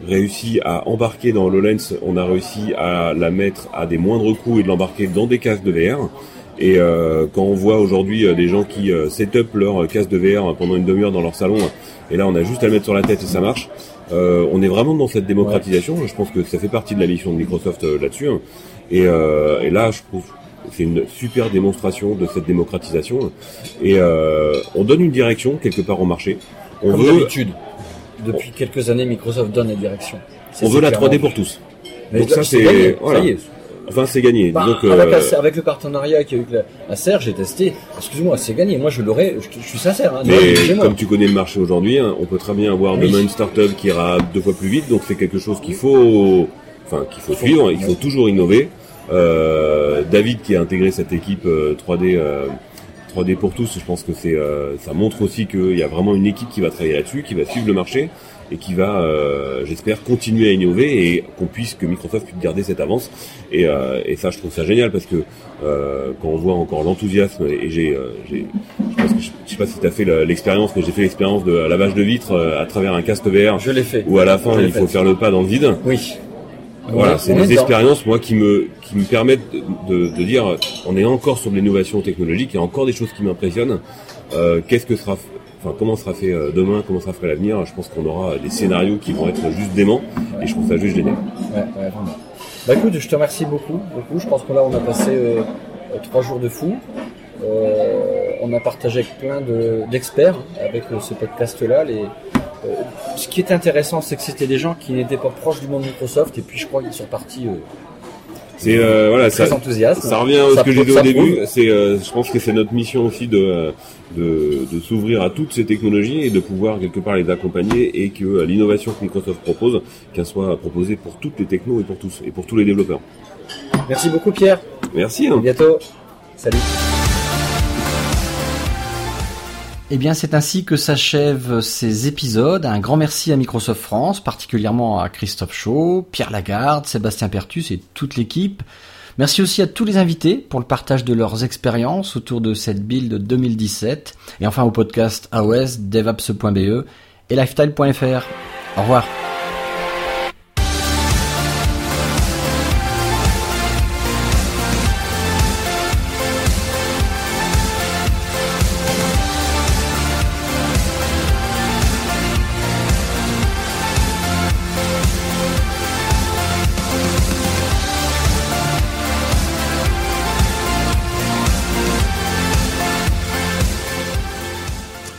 G: réussi à embarquer dans HoloLens, on a réussi à la mettre à des moindres coûts et de l'embarquer dans des casques de VR. Et quand on voit aujourd'hui des gens qui euh, set up leur casque de VR pendant une demi-heure dans leur salon, et là on a juste à le mettre sur la tête et ça marche, on est vraiment dans cette démocratisation. Je pense que ça fait partie de la mission de Microsoft là-dessus. Et, euh, et là, je c'est une super démonstration de cette démocratisation. Et euh, on donne une direction quelque part au marché. On
B: Comme
G: veut,
B: d'habitude. Depuis quelques années, Microsoft donne la direction.
G: On veut la
B: clairement-
G: 3D pour tous.
B: Mais
G: Donc ça,
B: c'est
G: voilà.
B: ça y est.
G: Enfin, c'est gagné.
B: Bah, avec,
G: euh,
B: avec le partenariat qu'il y a eu avec la Acer, j'ai testé. Excuse-moi, c'est gagné. Moi, je l'aurais. Je, je suis sincère. Hein,
G: Mais comme tu connais le marché aujourd'hui, hein, on peut très bien avoir
B: Oui.
G: demain une start-up qui ira deux fois plus vite, donc c'est quelque chose qu'il faut, enfin qu'il faut
B: Faut-
G: suivre, il faut toujours innover. Euh, David qui a intégré cette équipe euh, 3D, euh, 3D pour tous, je pense que c'est, euh, ça montre aussi qu'il y a vraiment une équipe qui va travailler là-dessus, qui va suivre le marché et qui va, euh, j'espère, continuer à innover et qu'on puisse, que Microsoft puisse garder cette avance. Et, euh, et ça, je trouve ça génial parce que euh, quand on voit encore l'enthousiasme et j'ai, euh, j'ai je pense que je, je sais pas si tu as fait l'expérience, mais j'ai fait l'expérience de lavage de vitre euh, à travers un casque VR
B: Je l'ai fait.
G: où à la fin il faut faire le pas dans le vide.
B: Oui.
G: Voilà, c'est des expériences moi qui me qui me permettent de, de, de dire on est encore sur de l'innovation technologique, il y a encore des choses qui m'impressionnent. Euh, Qu'est-ce que sera, enfin comment sera fait euh, demain, comment sera fait à l'avenir? Je pense qu'on aura des scénarios qui vont être juste déments et je trouve ça juste génial.
B: Ouais, ouais, vraiment. Bah écoute, je te remercie beaucoup, beaucoup. Je pense que là, on a passé euh, trois jours de fou. Euh, on a partagé avec plein de- d'experts avec euh, ce podcast-là. Les, euh, ce qui est intéressant, c'est que c'était des gens qui n'étaient pas proches du monde Microsoft, et puis je crois qu'ils sont partis euh,
G: C'est euh, voilà,
B: très
G: ça,
B: enthousiastes.
G: Ça revient à ce que j'ai dit au début. C'est, je pense que c'est notre mission aussi de, de, de s'ouvrir à toutes ces technologies et de pouvoir quelque part les accompagner et que l'innovation que Microsoft propose, qu'elle soit proposée pour toutes les technos et pour tous et pour tous les développeurs.
B: Merci beaucoup, Pierre.
G: Merci.
B: À
G: hein.
B: bientôt. Salut.
A: Eh bien, c'est ainsi que s'achèvent ces épisodes. Un grand merci à Microsoft France, particulièrement à Christophe Chaud, Pierre Lagarde, Sébastien Pertus et toute l'équipe. Merci aussi à tous les invités pour le partage de leurs expériences autour de cette build 2017. Et enfin au podcast AOS, devaps.be et lifestyle.fr. Au revoir.